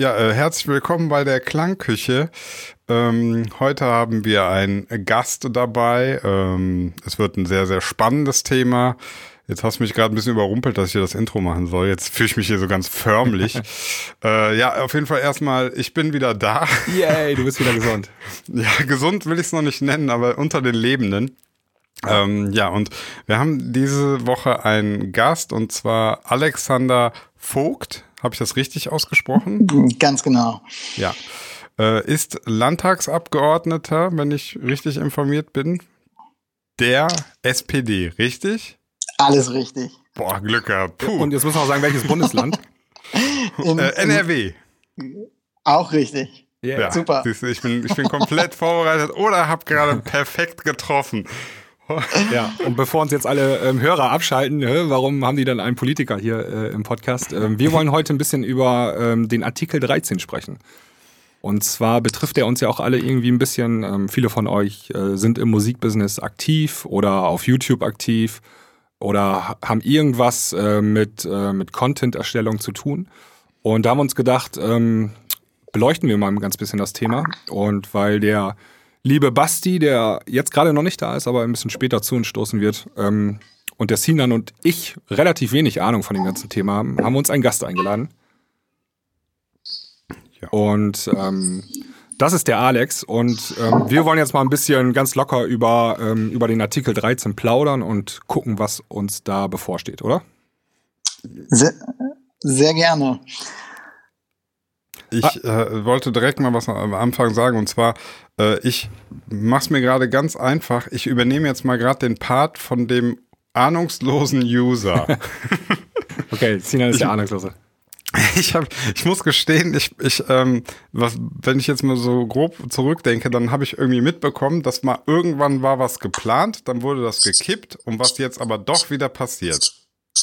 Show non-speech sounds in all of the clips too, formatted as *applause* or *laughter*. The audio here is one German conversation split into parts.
Ja, äh, herzlich willkommen bei der Klangküche. Ähm, heute haben wir einen Gast dabei. Ähm, es wird ein sehr, sehr spannendes Thema. Jetzt hast du mich gerade ein bisschen überrumpelt, dass ich hier das Intro machen soll. Jetzt fühle ich mich hier so ganz förmlich. *laughs* äh, ja, auf jeden Fall erstmal, ich bin wieder da. Yay, du bist wieder gesund. *laughs* ja, gesund will ich es noch nicht nennen, aber unter den Lebenden. Ähm, ja, und wir haben diese Woche einen Gast und zwar Alexander Vogt. Habe ich das richtig ausgesprochen? Ganz genau. Ja. Äh, ist Landtagsabgeordneter, wenn ich richtig informiert bin, der SPD, richtig? Alles richtig. Boah, Glück gehabt. Puh. Und jetzt muss man auch sagen, welches Bundesland? *laughs* In, äh, NRW. Auch richtig. Yeah. Ja, super. Ich bin, ich bin komplett vorbereitet oder habe gerade *laughs* perfekt getroffen. *laughs* ja, und bevor uns jetzt alle ähm, Hörer abschalten, ne, warum haben die dann einen Politiker hier äh, im Podcast? Ähm, wir wollen heute ein bisschen über ähm, den Artikel 13 sprechen. Und zwar betrifft er uns ja auch alle irgendwie ein bisschen. Ähm, viele von euch äh, sind im Musikbusiness aktiv oder auf YouTube aktiv oder haben irgendwas äh, mit, äh, mit Content-Erstellung zu tun. Und da haben wir uns gedacht, ähm, beleuchten wir mal ein ganz bisschen das Thema. Und weil der liebe Basti, der jetzt gerade noch nicht da ist, aber ein bisschen später zu uns stoßen wird, ähm, und der Sinan und ich relativ wenig Ahnung von dem ganzen Thema haben, haben wir uns einen Gast eingeladen. Ja. Und ähm, das ist der Alex und ähm, wir wollen jetzt mal ein bisschen ganz locker über, ähm, über den Artikel 13 plaudern und gucken, was uns da bevorsteht, oder? Sehr, sehr gerne. Ich ah. äh, wollte direkt mal was am Anfang sagen und zwar, äh, ich mach's mir gerade ganz einfach. Ich übernehme jetzt mal gerade den Part von dem ahnungslosen User. *laughs* okay, Sinan ist ich, der Ahnungslose. *laughs* Ich, hab, ich muss gestehen, ich, ich, ähm, was, wenn ich jetzt mal so grob zurückdenke, dann habe ich irgendwie mitbekommen, dass mal irgendwann war was geplant, dann wurde das gekippt und was jetzt aber doch wieder passiert.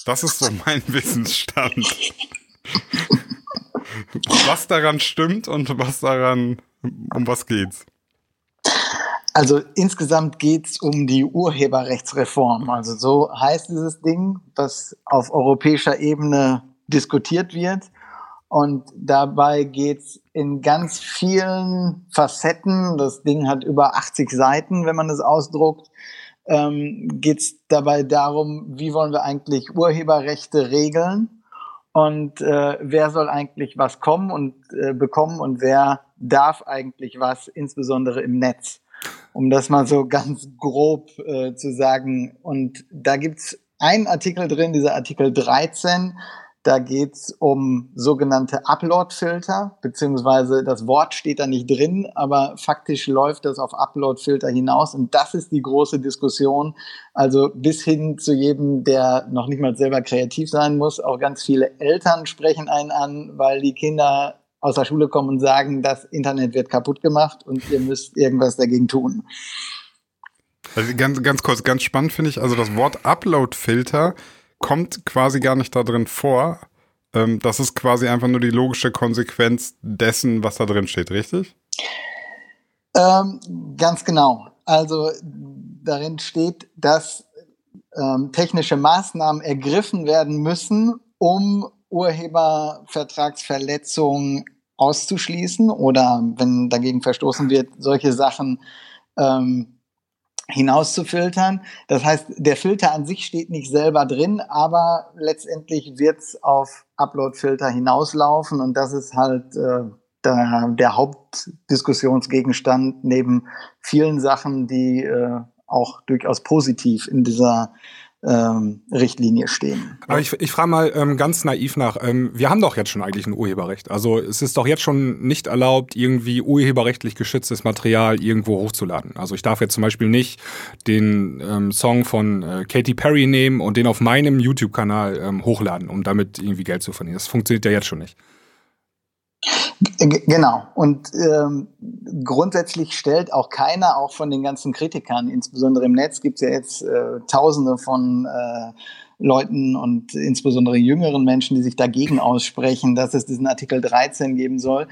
Das ist so mein *laughs* Wissensstand. Was daran stimmt und was daran, um was geht's? Also insgesamt geht's um die Urheberrechtsreform. Also so heißt dieses Ding, was auf europäischer Ebene diskutiert wird. Und dabei geht's in ganz vielen Facetten, das Ding hat über 80 Seiten, wenn man es ausdruckt, ähm, geht's dabei darum, wie wollen wir eigentlich Urheberrechte regeln und äh, wer soll eigentlich was kommen und äh, bekommen und wer darf eigentlich was, insbesondere im Netz. Um das mal so ganz grob äh, zu sagen. Und da gibt's einen Artikel drin, dieser Artikel 13, da geht's um sogenannte Upload-Filter, beziehungsweise das Wort steht da nicht drin, aber faktisch läuft das auf Upload-Filter hinaus. Und das ist die große Diskussion. Also bis hin zu jedem, der noch nicht mal selber kreativ sein muss. Auch ganz viele Eltern sprechen einen an, weil die Kinder aus der Schule kommen und sagen, das Internet wird kaputt gemacht und ihr müsst irgendwas dagegen tun. Also ganz, ganz kurz, ganz spannend finde ich, also das Wort Upload-Filter kommt quasi gar nicht da drin vor. Ähm, das ist quasi einfach nur die logische Konsequenz dessen, was da drin steht, richtig? Ähm, ganz genau. Also darin steht, dass ähm, technische Maßnahmen ergriffen werden müssen, um Urhebervertragsverletzungen auszuschließen oder wenn dagegen verstoßen wird, solche Sachen ähm, hinauszufiltern. Das heißt, der Filter an sich steht nicht selber drin, aber letztendlich wird es auf Upload-Filter hinauslaufen und das ist halt äh, der, der Hauptdiskussionsgegenstand neben vielen Sachen, die äh, auch durchaus positiv in dieser ähm, Richtlinie stehen. Aber ich, ich frage mal ähm, ganz naiv nach, ähm, wir haben doch jetzt schon eigentlich ein Urheberrecht. Also es ist doch jetzt schon nicht erlaubt, irgendwie urheberrechtlich geschütztes Material irgendwo hochzuladen. Also ich darf jetzt zum Beispiel nicht den ähm, Song von äh, Katy Perry nehmen und den auf meinem YouTube-Kanal ähm, hochladen, um damit irgendwie Geld zu verdienen. Das funktioniert ja jetzt schon nicht. Genau. Und ähm, grundsätzlich stellt auch keiner, auch von den ganzen Kritikern, insbesondere im Netz gibt es ja jetzt äh, Tausende von äh, Leuten und insbesondere jüngeren Menschen, die sich dagegen aussprechen, dass es diesen Artikel 13 geben soll.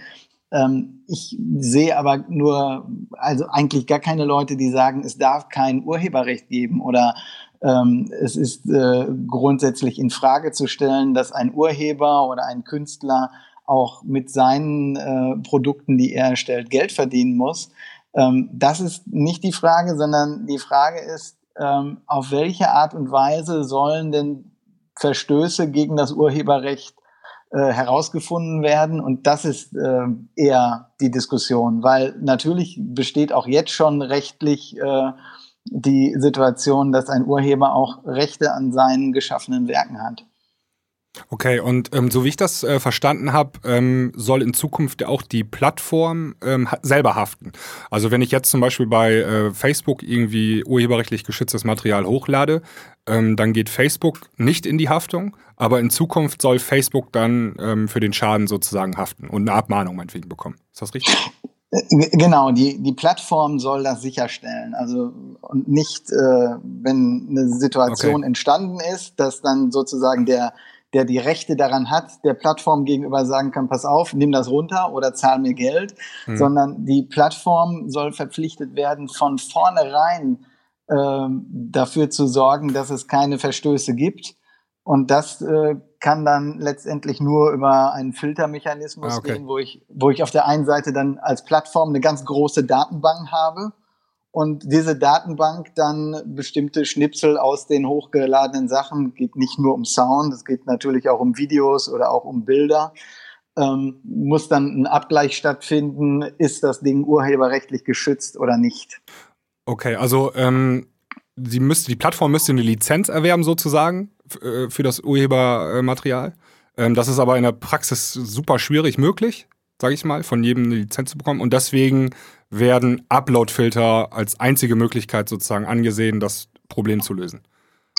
Ähm, ich sehe aber nur, also eigentlich gar keine Leute, die sagen, es darf kein Urheberrecht geben oder ähm, es ist äh, grundsätzlich in Frage zu stellen, dass ein Urheber oder ein Künstler auch mit seinen äh, Produkten, die er erstellt, Geld verdienen muss. Ähm, das ist nicht die Frage, sondern die Frage ist, ähm, auf welche Art und Weise sollen denn Verstöße gegen das Urheberrecht äh, herausgefunden werden. Und das ist äh, eher die Diskussion, weil natürlich besteht auch jetzt schon rechtlich äh, die Situation, dass ein Urheber auch Rechte an seinen geschaffenen Werken hat. Okay, und ähm, so wie ich das äh, verstanden habe, ähm, soll in Zukunft auch die Plattform ähm, selber haften. Also wenn ich jetzt zum Beispiel bei äh, Facebook irgendwie urheberrechtlich geschütztes Material hochlade, ähm, dann geht Facebook nicht in die Haftung, aber in Zukunft soll Facebook dann ähm, für den Schaden sozusagen haften und eine Abmahnung meinetwegen bekommen. Ist das richtig? Äh, genau, die, die Plattform soll das sicherstellen. Also und nicht, äh, wenn eine Situation okay. entstanden ist, dass dann sozusagen der der die Rechte daran hat, der Plattform gegenüber sagen kann, pass auf, nimm das runter oder zahl mir Geld, mhm. sondern die Plattform soll verpflichtet werden, von vornherein äh, dafür zu sorgen, dass es keine Verstöße gibt. Und das äh, kann dann letztendlich nur über einen Filtermechanismus ah, okay. gehen, wo ich, wo ich auf der einen Seite dann als Plattform eine ganz große Datenbank habe und diese Datenbank dann bestimmte Schnipsel aus den hochgeladenen Sachen, geht nicht nur um Sound, es geht natürlich auch um Videos oder auch um Bilder, ähm, muss dann ein Abgleich stattfinden, ist das Ding urheberrechtlich geschützt oder nicht. Okay, also ähm, sie müsste, die Plattform müsste eine Lizenz erwerben sozusagen äh, für das Urhebermaterial. Ähm, das ist aber in der Praxis super schwierig möglich, sage ich mal, von jedem eine Lizenz zu bekommen. Und deswegen werden Upload-Filter als einzige Möglichkeit sozusagen angesehen, das Problem zu lösen.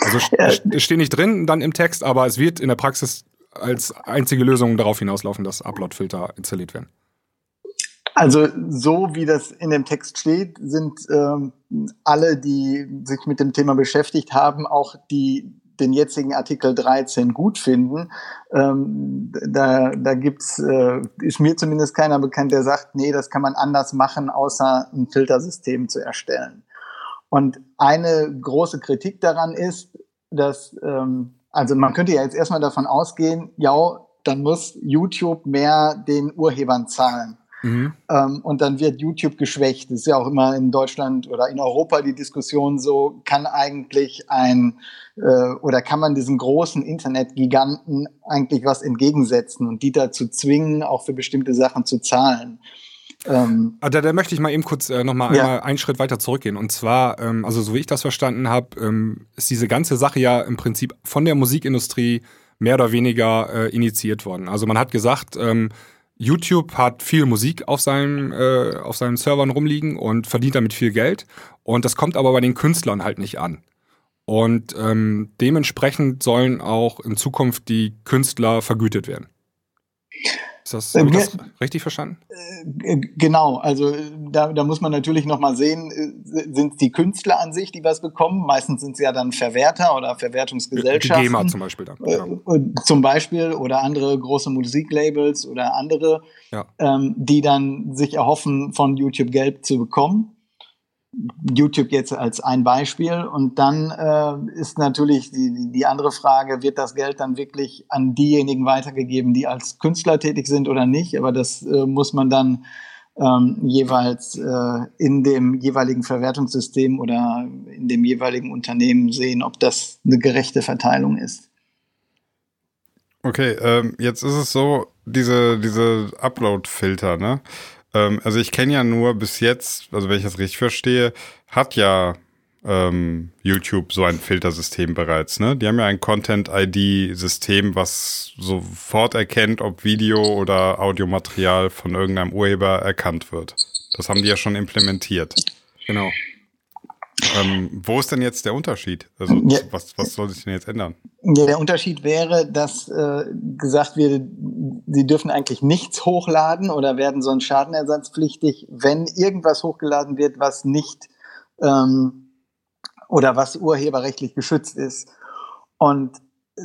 Also *laughs* es steht nicht drin dann im Text, aber es wird in der Praxis als einzige Lösung darauf hinauslaufen, dass Upload-Filter installiert werden. Also so wie das in dem Text steht, sind ähm, alle, die sich mit dem Thema beschäftigt haben, auch die den jetzigen Artikel 13 gut finden. Ähm, da da gibt's, äh, ist mir zumindest keiner bekannt, der sagt, nee, das kann man anders machen, außer ein Filtersystem zu erstellen. Und eine große Kritik daran ist, dass, ähm, also man könnte ja jetzt erstmal davon ausgehen, ja, dann muss YouTube mehr den Urhebern zahlen. Mhm. Ähm, und dann wird YouTube geschwächt. Das ist ja auch immer in Deutschland oder in Europa die Diskussion so, kann eigentlich ein äh, oder kann man diesen großen Internetgiganten eigentlich was entgegensetzen und die dazu zwingen, auch für bestimmte Sachen zu zahlen. Ähm, ah, da, da möchte ich mal eben kurz äh, nochmal ja. einmal einen Schritt weiter zurückgehen. Und zwar, ähm, also so wie ich das verstanden habe, ähm, ist diese ganze Sache ja im Prinzip von der Musikindustrie mehr oder weniger äh, initiiert worden. Also man hat gesagt, ähm, YouTube hat viel Musik auf seinem äh, auf seinen Servern rumliegen und verdient damit viel Geld. Und das kommt aber bei den Künstlern halt nicht an. Und ähm, dementsprechend sollen auch in Zukunft die Künstler vergütet werden. Ist das, äh, das richtig verstanden? Äh, genau, also da, da muss man natürlich nochmal sehen, äh, sind die Künstler an sich, die was bekommen? Meistens sind es ja dann Verwerter oder Verwertungsgesellschaften. Die GEMA zum Beispiel dann. Genau. Zum Beispiel oder andere große Musiklabels oder andere, ja. ähm, die dann sich erhoffen, von YouTube Geld zu bekommen. YouTube jetzt als ein Beispiel. Und dann äh, ist natürlich die, die andere Frage, wird das Geld dann wirklich an diejenigen weitergegeben, die als Künstler tätig sind oder nicht? Aber das äh, muss man dann ähm, jeweils äh, in dem jeweiligen Verwertungssystem oder in dem jeweiligen Unternehmen sehen, ob das eine gerechte Verteilung ist. Okay, ähm, jetzt ist es so, diese, diese Upload-Filter, ne? Ähm, also ich kenne ja nur bis jetzt, also wenn ich das richtig verstehe, hat ja ähm, YouTube so ein Filtersystem bereits. Ne? Die haben ja ein Content-ID-System, was sofort erkennt, ob Video oder Audiomaterial von irgendeinem Urheber erkannt wird. Das haben die ja schon implementiert. Genau. Ähm, wo ist denn jetzt der Unterschied? Also ja. was, was soll sich denn jetzt ändern? Ja, der Unterschied wäre, dass äh, gesagt wird, sie dürfen eigentlich nichts hochladen oder werden sonst schadenersatzpflichtig, wenn irgendwas hochgeladen wird, was nicht ähm, oder was urheberrechtlich geschützt ist. Und äh,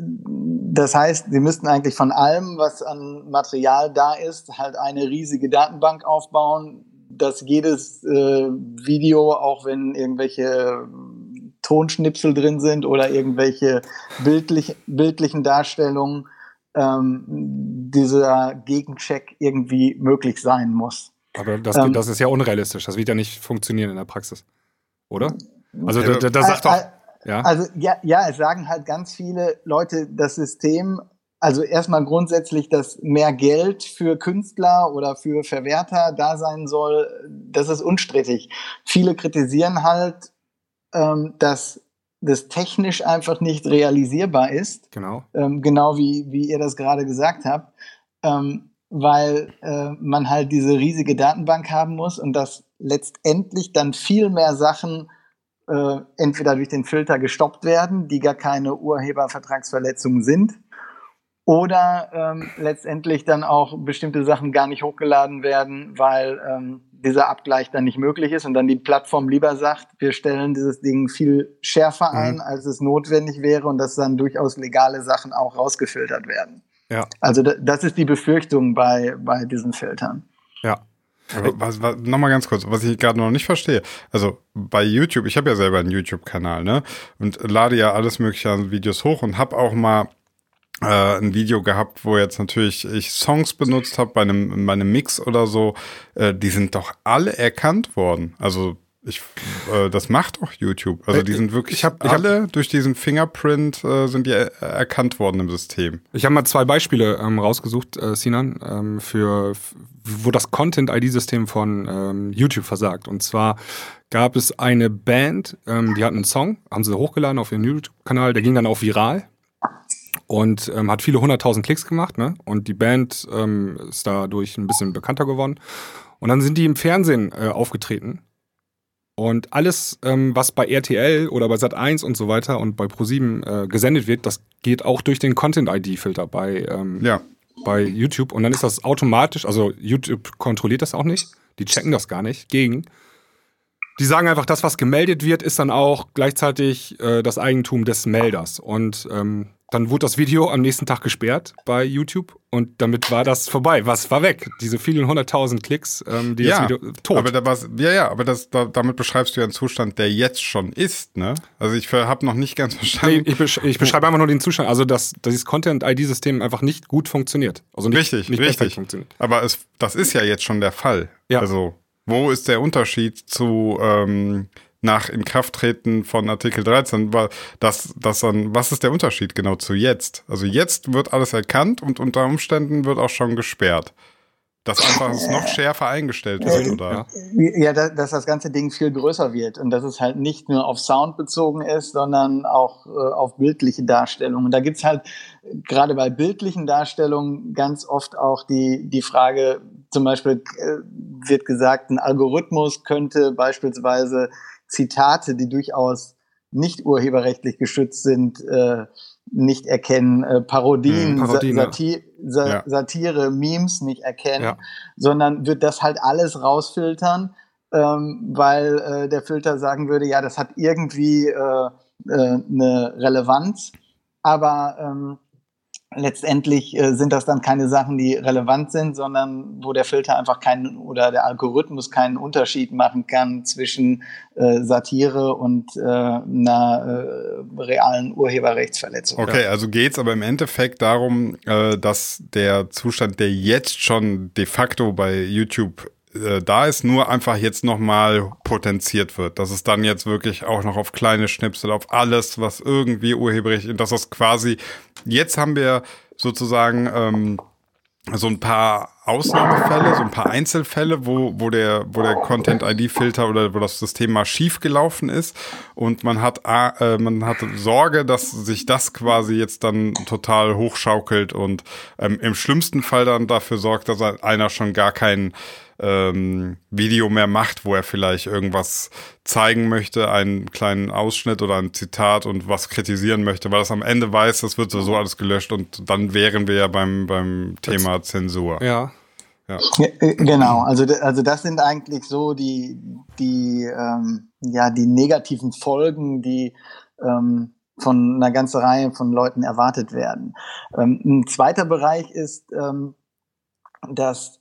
das heißt, sie müssten eigentlich von allem, was an Material da ist, halt eine riesige Datenbank aufbauen, dass jedes äh, Video, auch wenn irgendwelche Tonschnipsel drin sind oder irgendwelche bildlich, bildlichen Darstellungen, ähm, dieser Gegencheck irgendwie möglich sein muss. Aber das, ähm, das ist ja unrealistisch. Das wird ja nicht funktionieren in der Praxis, oder? Also da, da sagt doch. Ja. Also ja, ja, es sagen halt ganz viele Leute, das System, also erstmal grundsätzlich, dass mehr Geld für Künstler oder für Verwerter da sein soll, das ist unstrittig. Viele kritisieren halt, ähm, dass das technisch einfach nicht realisierbar ist. Genau. Ähm, genau wie, wie ihr das gerade gesagt habt. Ähm, weil äh, man halt diese riesige Datenbank haben muss und dass letztendlich dann viel mehr Sachen äh, entweder durch den Filter gestoppt werden, die gar keine Urhebervertragsverletzungen sind, oder ähm, letztendlich dann auch bestimmte Sachen gar nicht hochgeladen werden, weil ähm, dieser Abgleich dann nicht möglich ist und dann die Plattform lieber sagt, wir stellen dieses Ding viel schärfer mhm. ein, mhm. als es notwendig wäre und dass dann durchaus legale Sachen auch rausgefiltert werden. Ja. Also das ist die Befürchtung bei, bei diesen Filtern. Ja. Aber was, was, nochmal ganz kurz, was ich gerade noch nicht verstehe. Also bei YouTube, ich habe ja selber einen YouTube-Kanal, ne? Und lade ja alles mögliche an Videos hoch und habe auch mal äh, ein Video gehabt, wo jetzt natürlich ich Songs benutzt habe bei einem, bei einem Mix oder so. Äh, die sind doch alle erkannt worden. Also ich, äh, das macht doch YouTube. Also die sind wirklich ich hab, ich alle hab, durch diesen Fingerprint äh, sind die er erkannt worden im System. Ich habe mal zwei Beispiele ähm, rausgesucht, äh, Sinan, ähm, für wo das Content-ID-System von ähm, YouTube versagt. Und zwar gab es eine Band, ähm, die hatten einen Song, haben sie hochgeladen auf ihren YouTube-Kanal, der ging dann auch viral und ähm, hat viele hunderttausend Klicks gemacht. Ne? Und die Band ähm, ist dadurch ein bisschen bekannter geworden. Und dann sind die im Fernsehen äh, aufgetreten und alles, ähm, was bei RTL oder bei Sat1 und so weiter und bei Pro7 äh, gesendet wird, das geht auch durch den Content-ID-Filter bei, ähm, ja. bei YouTube. Und dann ist das automatisch, also YouTube kontrolliert das auch nicht. Die checken das gar nicht gegen. Die sagen einfach, das, was gemeldet wird, ist dann auch gleichzeitig äh, das Eigentum des Melders. Und ähm, dann wurde das Video am nächsten Tag gesperrt bei YouTube und damit war das vorbei. Was war weg? Diese vielen hunderttausend Klicks, ähm, die ja, das Video tot. Aber da war's, ja, ja, aber das, da, damit beschreibst du ja einen Zustand, der jetzt schon ist, ne? Also ich habe noch nicht ganz verstanden. Nee, ich, besch ich beschreibe einfach nur den Zustand, also dass, dass dieses Content-ID-System einfach nicht gut funktioniert. Also nicht, richtig, nicht richtig. funktioniert. Aber es, das ist ja jetzt schon der Fall. Ja. Also wo ist der Unterschied zu ähm, nach Inkrafttreten von Artikel 13, war das, das dann, was ist der Unterschied genau zu jetzt? Also jetzt wird alles erkannt und unter Umständen wird auch schon gesperrt. Dass einfach es noch schärfer eingestellt wird, oder? Ja, dass das ganze Ding viel größer wird und dass es halt nicht nur auf Sound bezogen ist, sondern auch äh, auf bildliche Darstellungen. Da gibt's halt gerade bei bildlichen Darstellungen ganz oft auch die, die Frage, zum Beispiel äh, wird gesagt, ein Algorithmus könnte beispielsweise Zitate, die durchaus nicht urheberrechtlich geschützt sind, äh, nicht erkennen, äh, Parodien, hm, Parodien Sa ja. Satire, Memes nicht erkennen, ja. sondern wird das halt alles rausfiltern, ähm, weil äh, der Filter sagen würde, ja, das hat irgendwie äh, äh, eine Relevanz, aber ähm, letztendlich äh, sind das dann keine Sachen, die relevant sind, sondern wo der Filter einfach keinen oder der Algorithmus keinen Unterschied machen kann zwischen äh, Satire und äh, einer äh, realen Urheberrechtsverletzung. Okay, also geht's aber im Endeffekt darum, äh, dass der Zustand, der jetzt schon de facto bei YouTube äh, da ist, nur einfach jetzt nochmal potenziert wird. Dass es dann jetzt wirklich auch noch auf kleine Schnipsel, auf alles, was irgendwie urheberrecht, dass das quasi, jetzt haben wir sozusagen ähm, so ein paar Ausnahmefälle, so ein paar Einzelfälle, wo, wo der, wo der Content-ID-Filter oder wo das System mal schief gelaufen ist und man hat, äh, man hat Sorge, dass sich das quasi jetzt dann total hochschaukelt und ähm, im schlimmsten Fall dann dafür sorgt, dass einer schon gar keinen ähm, Video mehr macht, wo er vielleicht irgendwas zeigen möchte, einen kleinen Ausschnitt oder ein Zitat und was kritisieren möchte, weil das am Ende weiß, das wird so alles gelöscht und dann wären wir ja beim, beim Thema das, Zensur. Ja. ja. Äh, genau, also, also das sind eigentlich so die, die, ähm, ja, die negativen Folgen, die ähm, von einer ganzen Reihe von Leuten erwartet werden. Ähm, ein zweiter Bereich ist, ähm, dass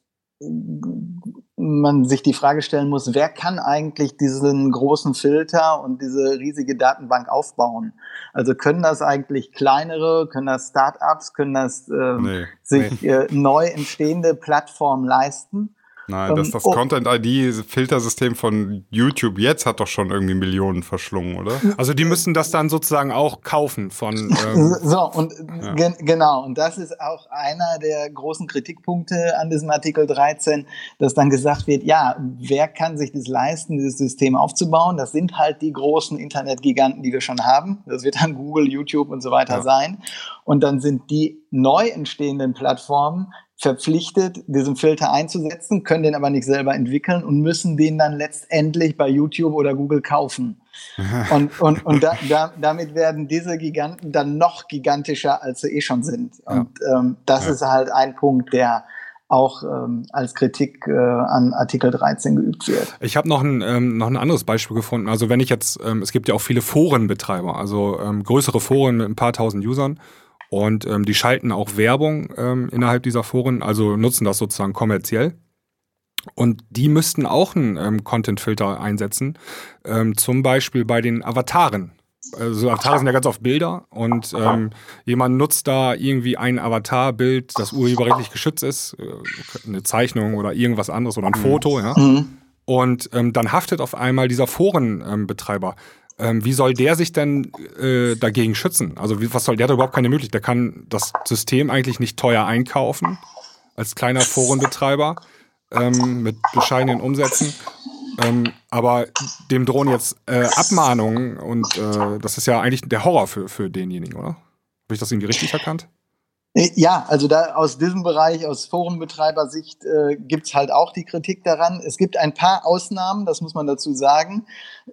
man sich die Frage stellen muss, wer kann eigentlich diesen großen Filter und diese riesige Datenbank aufbauen? Also können das eigentlich kleinere, können das Startups, können das äh, nee, sich nee. Äh, neu entstehende Plattformen leisten? Nein, das, ähm, das oh. Content-ID-Filtersystem von YouTube jetzt hat doch schon irgendwie Millionen verschlungen, oder? Also die müssen das dann sozusagen auch kaufen von. *laughs* Ähm so, und ja. gen genau, und das ist auch einer der großen Kritikpunkte an diesem Artikel 13, dass dann gesagt wird, ja, wer kann sich das leisten, dieses System aufzubauen? Das sind halt die großen Internetgiganten, die wir schon haben. Das wird dann Google, YouTube und so weiter ja. sein. Und dann sind die neu entstehenden Plattformen verpflichtet, diesen Filter einzusetzen, können den aber nicht selber entwickeln und müssen den dann letztendlich bei YouTube oder Google kaufen. *laughs* und und, und da, da, damit werden diese Giganten dann noch gigantischer, als sie eh schon sind. Und ähm, das ja. ist halt ein Punkt, der auch ähm, als Kritik äh, an Artikel 13 geübt wird. Ich habe noch ein, ähm, noch ein anderes Beispiel gefunden. Also wenn ich jetzt, ähm, es gibt ja auch viele Forenbetreiber, also ähm, größere Foren mit ein paar tausend Usern. Und ähm, die schalten auch Werbung ähm, innerhalb dieser Foren, also nutzen das sozusagen kommerziell. Und die müssten auch einen ähm, Content-Filter einsetzen, ähm, zum Beispiel bei den Avataren. Also Avatare sind ja ganz oft Bilder und ähm, jemand nutzt da irgendwie ein Avatarbild, das urheberrechtlich geschützt ist, äh, eine Zeichnung oder irgendwas anderes oder ein mhm. Foto, ja. Mhm. Und ähm, dann haftet auf einmal dieser Forenbetreiber. Ähm, wie soll der sich denn äh, dagegen schützen? Also wie, was soll der da überhaupt keine Möglichkeit? Der kann das System eigentlich nicht teuer einkaufen als kleiner Forenbetreiber ähm, mit bescheidenen Umsätzen. Ähm, aber dem drohen jetzt äh, Abmahnungen und äh, das ist ja eigentlich der Horror für, für denjenigen, oder? Habe ich das irgendwie richtig erkannt? Äh, ja, also da aus diesem Bereich, aus Forenbetreibersicht, äh, gibt's halt auch die Kritik daran. Es gibt ein paar Ausnahmen, das muss man dazu sagen,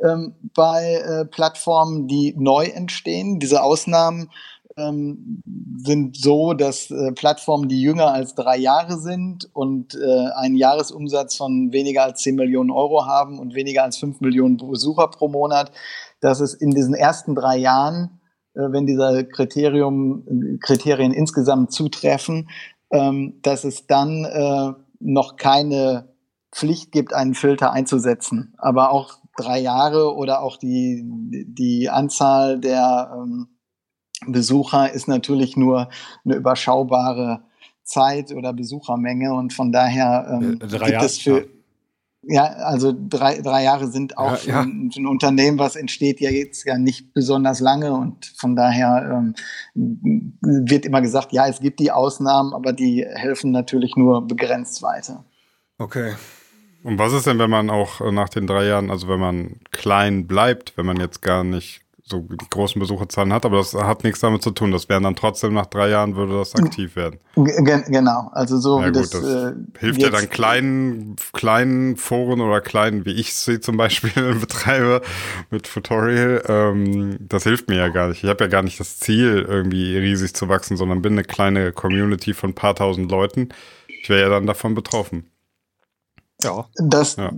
ähm, bei äh, Plattformen, die neu entstehen. Diese Ausnahmen ähm, sind so, dass äh, Plattformen, die jünger als drei Jahre sind und äh, einen Jahresumsatz von weniger als 10 Millionen Euro haben und weniger als 5 Millionen Besucher pro Monat, dass es in diesen ersten drei Jahren wenn diese Kriterium, Kriterien insgesamt zutreffen, ähm, dass es dann äh, noch keine Pflicht gibt, einen Filter einzusetzen. Aber auch drei Jahre oder auch die, die Anzahl der ähm, Besucher ist natürlich nur eine überschaubare Zeit oder Besuchermenge und von daher ähm, äh, gibt es für, ja, also drei, drei Jahre sind auch ja, für, Ein, für, ein, Unternehmen, was entsteht, ja jetzt ja nicht besonders lange und von daher ähm, wird immer gesagt, ja, es gibt die Ausnahmen, aber die helfen natürlich nur begrenzt weiter. Okay. Und was ist denn, wenn man auch nach den drei Jahren, also wenn man klein bleibt, wenn man jetzt gar nicht so die großen Besucherzahlen hat, aber das hat nichts damit zu tun. Das wären dann trotzdem nach drei Jahren würde das aktiv werden. G genau, also so ja, wie gut, das, das äh, hilft ja dann kleinen kleinen Foren oder kleinen, wie ich sie zum Beispiel *laughs* betreibe mit Tutorial. Ähm, das hilft mir ja gar nicht. Ich habe ja gar nicht das Ziel, irgendwie riesig zu wachsen, sondern bin eine kleine Community von ein paar tausend Leuten. Ich wäre ja dann davon betroffen. Ja. Das, ja.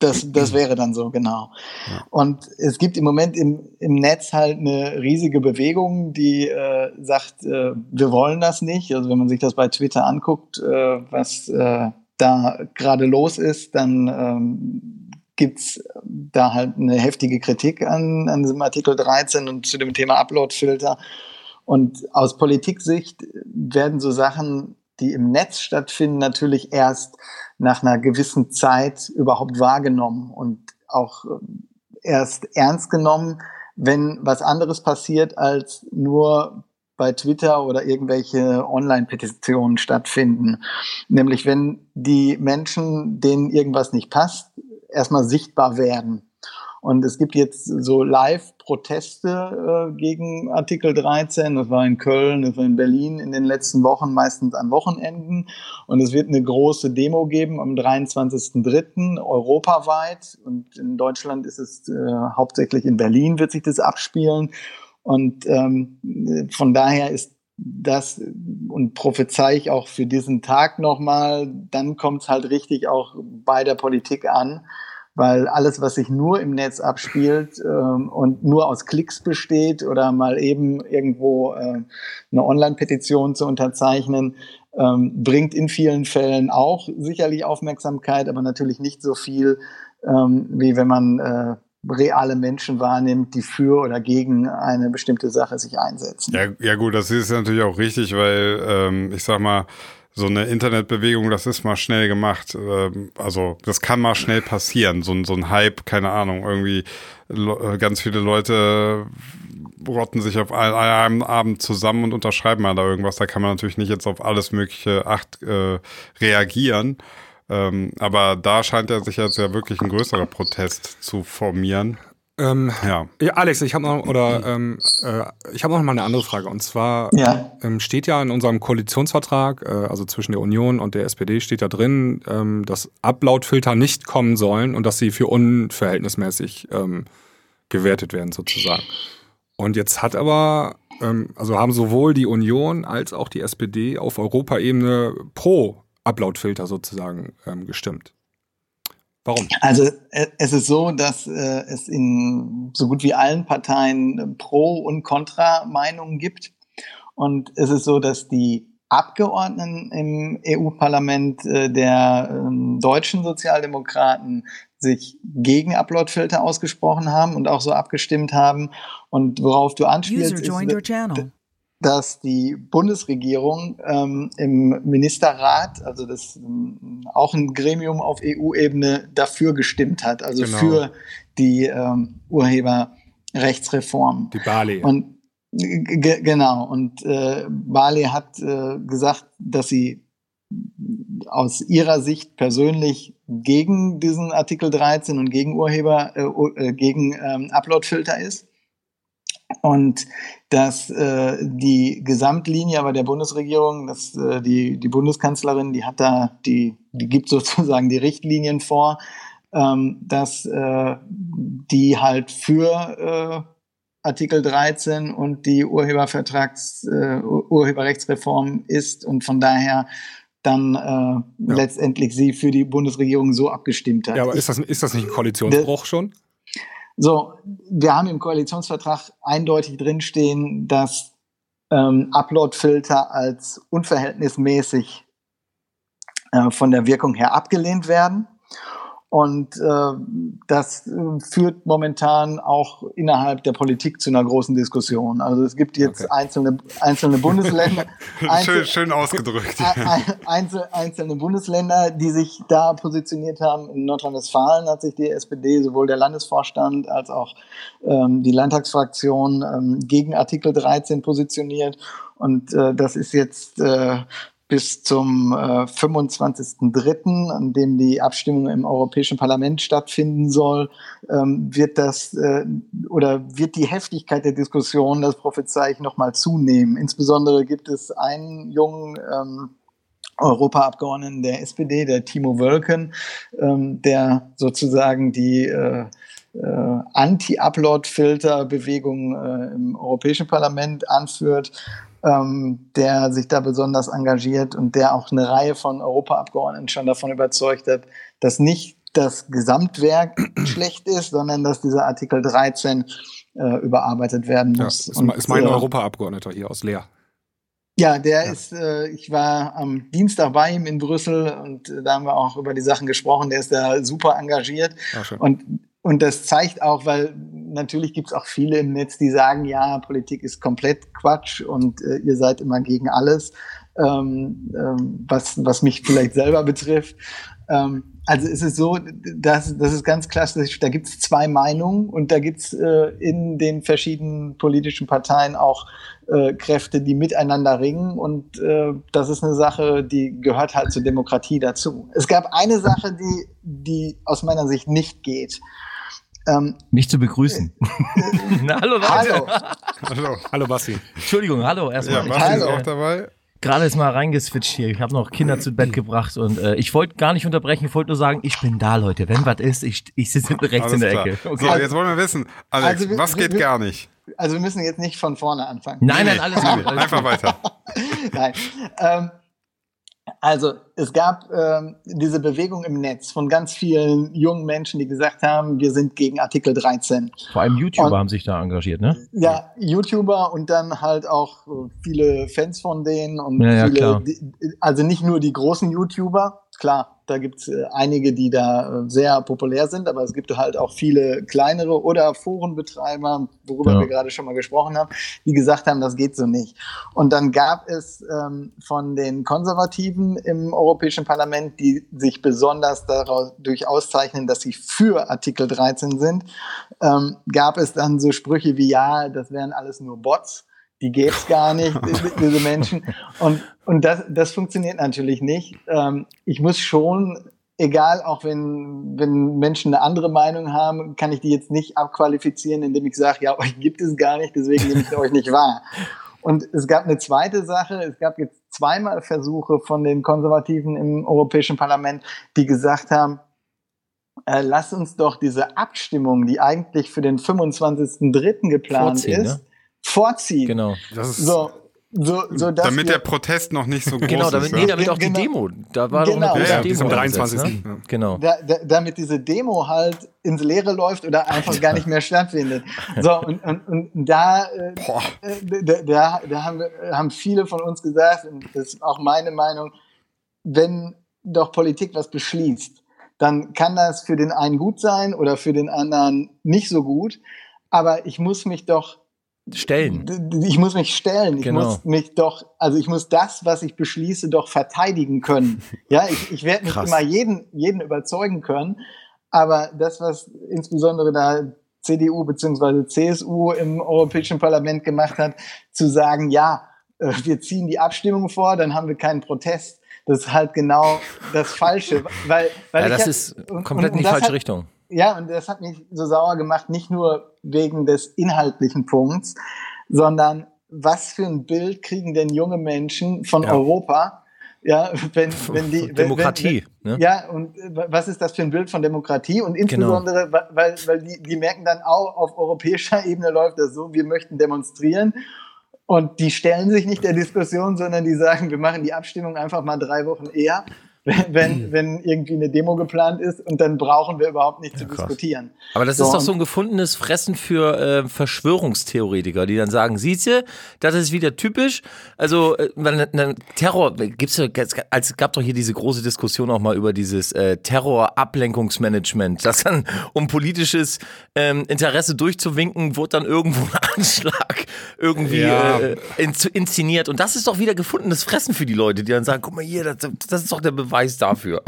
Das, das wäre dann so, genau. Ja. Und es gibt im Moment im, im Netz halt eine riesige Bewegung, die äh, sagt, äh, wir wollen das nicht. Also wenn man sich das bei Twitter anguckt, äh, was äh, da gerade los ist, dann ähm, gibt's da halt eine heftige Kritik an, an diesem Artikel 13 und zu dem Thema Upload-Filter. Und aus Politiksicht werden so Sachen, die im Netz stattfinden, natürlich erst nach einer gewissen Zeit überhaupt wahrgenommen und auch ähm, erst ernst genommen, wenn was anderes passiert als nur bei Twitter oder irgendwelche Online-Petitionen stattfinden. Nämlich wenn die Menschen, denen irgendwas nicht passt, erstmal sichtbar werden. Und es gibt jetzt so Live-Proteste äh, gegen Artikel 13. Das war in Köln, das war in Berlin in den letzten Wochen, meistens an Wochenenden. Und es wird eine große Demo geben am 23.03. europaweit. Und in Deutschland ist es äh, hauptsächlich in Berlin wird sich das abspielen. Und ähm, von daher ist das und prophezei ich auch für diesen Tag nochmal, dann kommt es halt richtig auch bei der Politik an weil alles, was sich nur im Netz abspielt ähm, und nur aus Klicks besteht oder mal eben irgendwo äh, eine Online-Petition zu unterzeichnen, ähm, bringt in vielen Fällen auch sicherlich Aufmerksamkeit, aber natürlich nicht so viel, ähm, wie wenn man äh, reale Menschen wahrnimmt, die für oder gegen eine bestimmte Sache sich einsetzen. Ja, ja gut, das ist natürlich auch richtig, weil ähm, ich sag mal, so eine Internetbewegung, das ist mal schnell gemacht. Ähm, also das kann mal schnell passieren. So, ein so ein Hype, keine Ahnung, irgendwie äh, ganz viele Leute rotten sich auf einem Abend zusammen und unterschreiben mal da irgendwas. Da kann man natürlich nicht jetzt auf alles mögliche Acht äh, reagieren. Ähm, aber da scheint er sich jetzt ja wirklich ein größerer Protest zu formieren. Ähm, ja. ja. Alex, ich habe noch oder ähm, äh, ich habe noch mal eine andere Frage und zwar ja. ähm, steht ja in unserem Koalitionsvertrag, äh, also zwischen der Union und der SPD steht da drin, ähm, dass Uploadfilter nicht kommen sollen und dass sie für unverhältnismäßig ähm, gewertet werden sozusagen. Und jetzt hat aber ähm, also haben sowohl die Union als auch die SPD auf Europaebene pro Uploadfilter sozusagen gestimmt. Warum? Also äh, es ist so, dass äh, es in so gut wie allen Parteien Pro- und Kontra-Meinungen gibt. Und es ist so, dass die Abgeordneten im EU-Parlament äh, der ähm, deutschen Sozialdemokraten sich gegen Uploadfilter ausgesprochen haben und auch so abgestimmt haben. Und worauf du anspielst, ist, dass die Bundesregierung ähm, im Ministerrat, also das ähm, auch ein Gremium auf EU-Ebene, dafür gestimmt hat, also genau. für die ähm, Urheberrechtsreform. Die Bali. Und genau. Und äh, Bali hat äh, gesagt, dass sie aus ihrer Sicht persönlich gegen diesen Artikel 13 und gegen Urheber, äh, äh, gegen ähm, Uploadfilter ist und dass äh, die Gesamtlinie aber der Bundesregierung, dass äh, die, die Bundeskanzlerin, die hat da, die, die gibt *laughs* sozusagen die Richtlinien vor, ähm, dass äh, die halt für äh, Artikel 13 und die Urhebervertrags, äh, Urheberrechtsreform ist und von daher dann äh, ja. letztendlich sie für die Bundesregierung so abgestimmt hat. Ja, aber ist das, ist das nicht ein Koalitionsbruch schon? So, wir haben im Koalitionsvertrag eindeutig drinstehen, dass ähm, Uploadfilter als unverhältnismäßig äh, von der Wirkung her abgelehnt werden. Und äh, das äh, führt momentan auch innerhalb der Politik zu einer großen Diskussion. Also es gibt jetzt okay. einzelne, einzelne Bundesländer. *laughs* einzel schön, schön ausgedrückt. Einzel, einzelne Bundesländer, die sich da positioniert haben. In Nordrhein-Westfalen hat sich die SPD, sowohl der Landesvorstand als auch ähm, die Landtagsfraktion ähm, gegen Artikel 13 positioniert. Und äh, das ist jetzt äh, bis zum äh, 25.03., an dem die Abstimmung im Europäischen Parlament stattfinden soll, ähm, wird das äh, oder wird die Heftigkeit der Diskussion, das prophezei ich, nochmal zunehmen. Insbesondere gibt es einen jungen ähm, Europaabgeordneten der SPD, der Timo Wölken, ähm, der sozusagen die äh, äh, Anti-Upload-Filter-Bewegung äh, im Europäischen Parlament anführt ähm, der sich da besonders engagiert und der auch eine Reihe von Europaabgeordneten schon davon überzeugt hat, dass nicht das Gesamtwerk *clears throat* schlecht ist, sondern dass dieser Artikel 13 äh, überarbeitet werden muss. Ja, ist, und, ist mein äh, Europaabgeordneter hier aus Leer. Ja, der ja. ist, äh, ich war am Dienstag bei ihm in Brüssel und äh, da haben wir auch über die Sachen gesprochen. Der ist da super engagiert. Ja, und und das zeigt auch, weil natürlich gibt es auch viele im Netz, die sagen, ja, Politik ist komplett Quatsch und äh, ihr seid immer gegen alles, ähm, ähm, was, was mich vielleicht selber betrifft. Ähm, also es ist so, dass, das ist ganz klassisch, da gibt es zwei Meinungen und da gibt es äh, in den verschiedenen politischen Parteien auch äh, Kräfte, die miteinander ringen und äh, das ist eine Sache, die gehört halt zur Demokratie dazu. Es gab eine Sache, die, die aus meiner Sicht nicht geht. Ähm, Mich zu begrüßen. *laughs* Na, hallo, Leute. Hallo. hallo. Hallo, Basti. Entschuldigung, hallo erstmal. Ja, Basti hallo. ist auch dabei. Gerade ist mal reingeswitcht hier. Ich habe noch Kinder zu Bett gebracht und äh, ich wollte gar nicht unterbrechen. Ich wollte nur sagen, ich bin da, Leute. Wenn was ist, ich, ich sitze rechts Alles in der klar. Ecke. Okay. So, jetzt wollen wir wissen, Alex, also, was geht wir, gar nicht? Also wir müssen jetzt nicht von vorne anfangen. Nein, nein, alles gut. Einfach weiter. *laughs* nein. Ähm, Also es gab ähm, diese Bewegung im Netz von ganz vielen jungen Menschen, die gesagt haben, wir sind gegen Artikel 13. Vor allem YouTuber und, haben sich da engagiert, ne? Ja, YouTuber und dann halt auch äh, viele Fans von denen und ja, viele, ja, also nicht nur die großen YouTuber, klar, da gibt es äh, einige, die da äh, sehr populär sind, aber es gibt halt auch viele kleinere oder Forenbetreiber, worüber ja. wir gerade schon mal gesprochen haben, die gesagt haben, das geht so nicht. Und dann gab es ähm, von den Konservativen im Europäischen Parlament, die sich besonders dadurch auszeichnen, dass sie für Artikel 13 sind, ähm, gab es dann so Sprüche wie, ja, das wären alles nur Bots die gäbe es gar nicht, diese Menschen. Und, und das, das funktioniert natürlich nicht. Ähm, ich muss schon, egal, auch wenn, wenn Menschen eine andere Meinung haben, kann ich die jetzt nicht abqualifizieren, indem ich sage, ja, euch gibt es gar nicht, deswegen nehme ich euch nicht wahr. Und es gab eine zweite Sache, es gab jetzt zweimal Versuche von den Konservativen im Europäischen Parlament, die gesagt haben, äh, lass uns doch diese Abstimmung, die eigentlich für den 25.03. geplant Vorziehen, ist, ne? Vorziehen. Genau. Das ist so, so, so dass damit der Protest noch nicht so *laughs* groß genau, damit, ist. Nee, damit auch genau. die Demo. Da war genau. doch eine große ja, ja, Demo. Am 23. Ne? Ja. Genau. Da, da, damit diese Demo halt ins Leere läuft oder einfach gar nicht mehr stattfindet. So, und, und, und da, äh, da, da, da haben, wir, haben viele von uns gesagt, und das ist auch meine Meinung, wenn doch Politik was beschließt, dann kann das für den einen gut sein oder für den anderen nicht so gut. Aber ich muss mich doch stellen. Ich muss mich stellen. Genau. Ich muss mich doch, also ich muss das, was ich beschließe, doch verteidigen können. *laughs* Ja, ich, ich werde nicht immer jeden, jeden überzeugen können, aber das, was insbesondere da CDU bzw. CSU im Europäischen Parlament gemacht hat, zu sagen, ja, äh, wir ziehen die Abstimmung vor, dann haben wir keinen Protest. Das ist halt genau das Falsche, weil, weil ja, das hab, ist komplett und, und in die falsche hat, Richtung. Ja, und das hat mich so sauer gemacht, nicht nur wegen des inhaltlichen Punkts, sondern was für ein Bild kriegen denn junge Menschen von ja. Europa? Ja, wenn, wenn die wenn, Demokratie. Wenn, ne? Ja, und was ist das für ein Bild von Demokratie? Und insbesondere, genau. weil, weil die, die merken dann auch, auf europäischer *laughs* Ebene läuft das so, wir möchten demonstrieren. Und die stellen sich nicht der Diskussion, sondern die sagen, wir machen die Abstimmung einfach mal drei Wochen eher *laughs* wenn, wenn irgendwie eine Demo geplant ist und dann brauchen wir überhaupt nicht ja, zu krass. diskutieren. Aber das so, ist doch so ein gefundenes Fressen für äh, Verschwörungstheoretiker, die dann sagen, siehst du, das ist wieder typisch. Also äh, man, Terror, gibt's als gab doch hier diese große Diskussion auch mal über dieses äh, Terror-Ablenkungsmanagement, das dann um politisches ähm, Interesse durchzuwinken, wurde dann irgendwo ein *laughs* Anschlag irgendwie ja. äh, inszeniert. Und das ist doch wieder gefundenes Fressen für die Leute, die dann sagen, guck mal hier, das, das ist doch der Beweis dafür.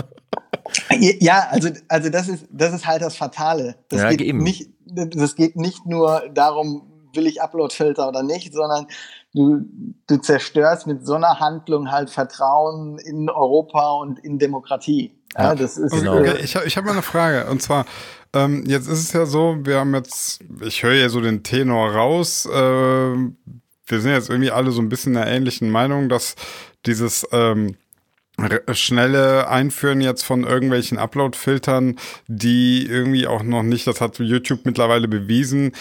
Ja, also, also das, ist, das ist halt das Fatale. Das, ja, geht eben. nicht, das geht nicht nur darum, will ich Uploadfilter oder nicht, sondern du, du zerstörst mit so einer Handlung halt Vertrauen in Europa und in Demokratie. Ja, das ist, genau. äh, ich ich habe mal eine Frage und zwar, ähm, jetzt ist es ja so, wir haben jetzt, ich höre ja so den Tenor raus, äh, wir sind jetzt irgendwie alle so ein bisschen einer ähnlichen Meinung, dass dieses ähm, schnelle Einführen jetzt von irgendwelchen Upload-Filtern, die irgendwie auch noch nicht, das hat YouTube mittlerweile bewiesen,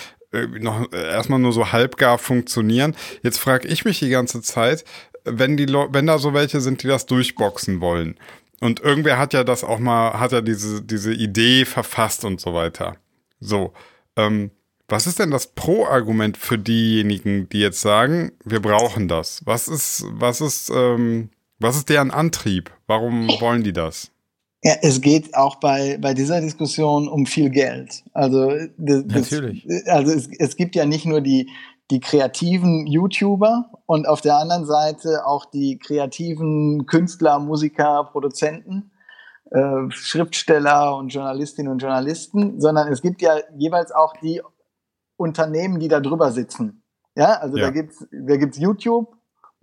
noch erstmal nur so halbgar funktionieren. Jetzt frage ich mich die ganze Zeit, wenn die wenn da so welche sind, die das durchboxen wollen. Und irgendwer hat ja das auch mal, hat ja diese, diese Idee verfasst und so weiter. So, ähm, was ist denn das Pro-Argument für diejenigen, die jetzt sagen, wir brauchen das? Was ist, was ist, ähm, was ist deren Antrieb? Warum *laughs* wollen die das? Ja, es geht auch bei, bei dieser Diskussion um viel Geld. Also, das, Natürlich. also es, es gibt ja nicht nur die, die kreativen YouTuber und auf der anderen Seite auch die kreativen Künstler, Musiker, Produzenten, äh, Schriftsteller und Journalistinnen und Journalisten, sondern es gibt ja jeweils auch die Unternehmen, die da drüber sitzen. Ja, also ja. da gibt's da gibt's YouTube,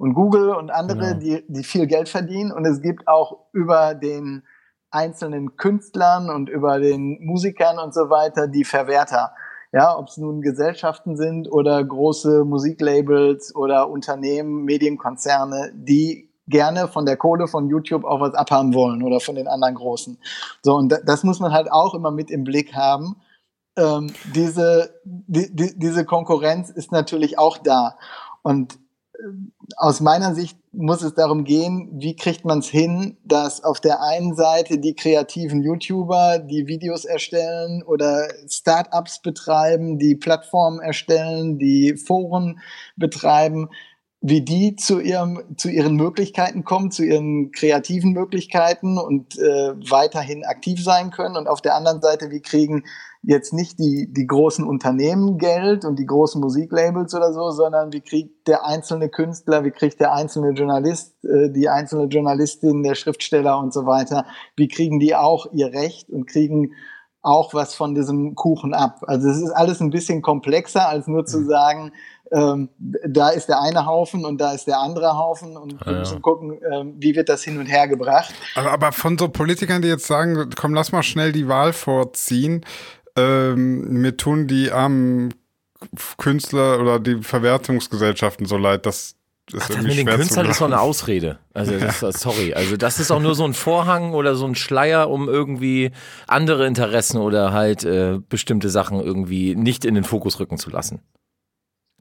und Google und andere, genau. die, die viel Geld verdienen. Und es gibt auch über den einzelnen Künstlern und über den Musikern und so weiter die Verwerter. Ja, ob es nun Gesellschaften sind oder große Musiklabels oder Unternehmen, Medienkonzerne, die gerne von der Kohle von YouTube auch was abhaben wollen oder von den anderen Großen. So, und das muss man halt auch immer mit im Blick haben. Ähm, diese, die, die, diese Konkurrenz ist natürlich auch da. Und aus meiner Sicht muss es darum gehen, wie kriegt man es hin, dass auf der einen Seite die kreativen YouTuber, die Videos erstellen oder Startups betreiben, die Plattformen erstellen, die Foren betreiben, wie die zu ihrem zu ihren Möglichkeiten kommen, zu ihren kreativen Möglichkeiten und äh, weiterhin aktiv sein können. Und auf der anderen Seite wie kriegen jetzt nicht die die großen Unternehmen Geld und die großen Musiklabels oder so, sondern wie kriegt der einzelne Künstler, wie kriegt der einzelne Journalist, äh, die einzelne Journalistin, der Schriftsteller und so weiter, wie kriegen die auch ihr Recht und kriegen auch was von diesem Kuchen ab. Also es ist alles ein bisschen komplexer, als nur zu mhm. sagen, ähm, da ist der eine Haufen und da ist der andere Haufen und wir ja. müssen gucken, ähm, wie wird das hin und her gebracht. Aber, aber von so Politikern, die jetzt sagen, komm, lass mal schnell die Wahl vorziehen, ähm, mir tun die armen Künstler oder die Verwertungsgesellschaften so leid, dass das, Ach, das mit den Künstlern ist so eine Ausrede. Also das, sorry, also das ist auch nur so ein Vorhang oder so ein Schleier, um irgendwie andere Interessen oder halt äh, bestimmte Sachen irgendwie nicht in den Fokus rücken zu lassen.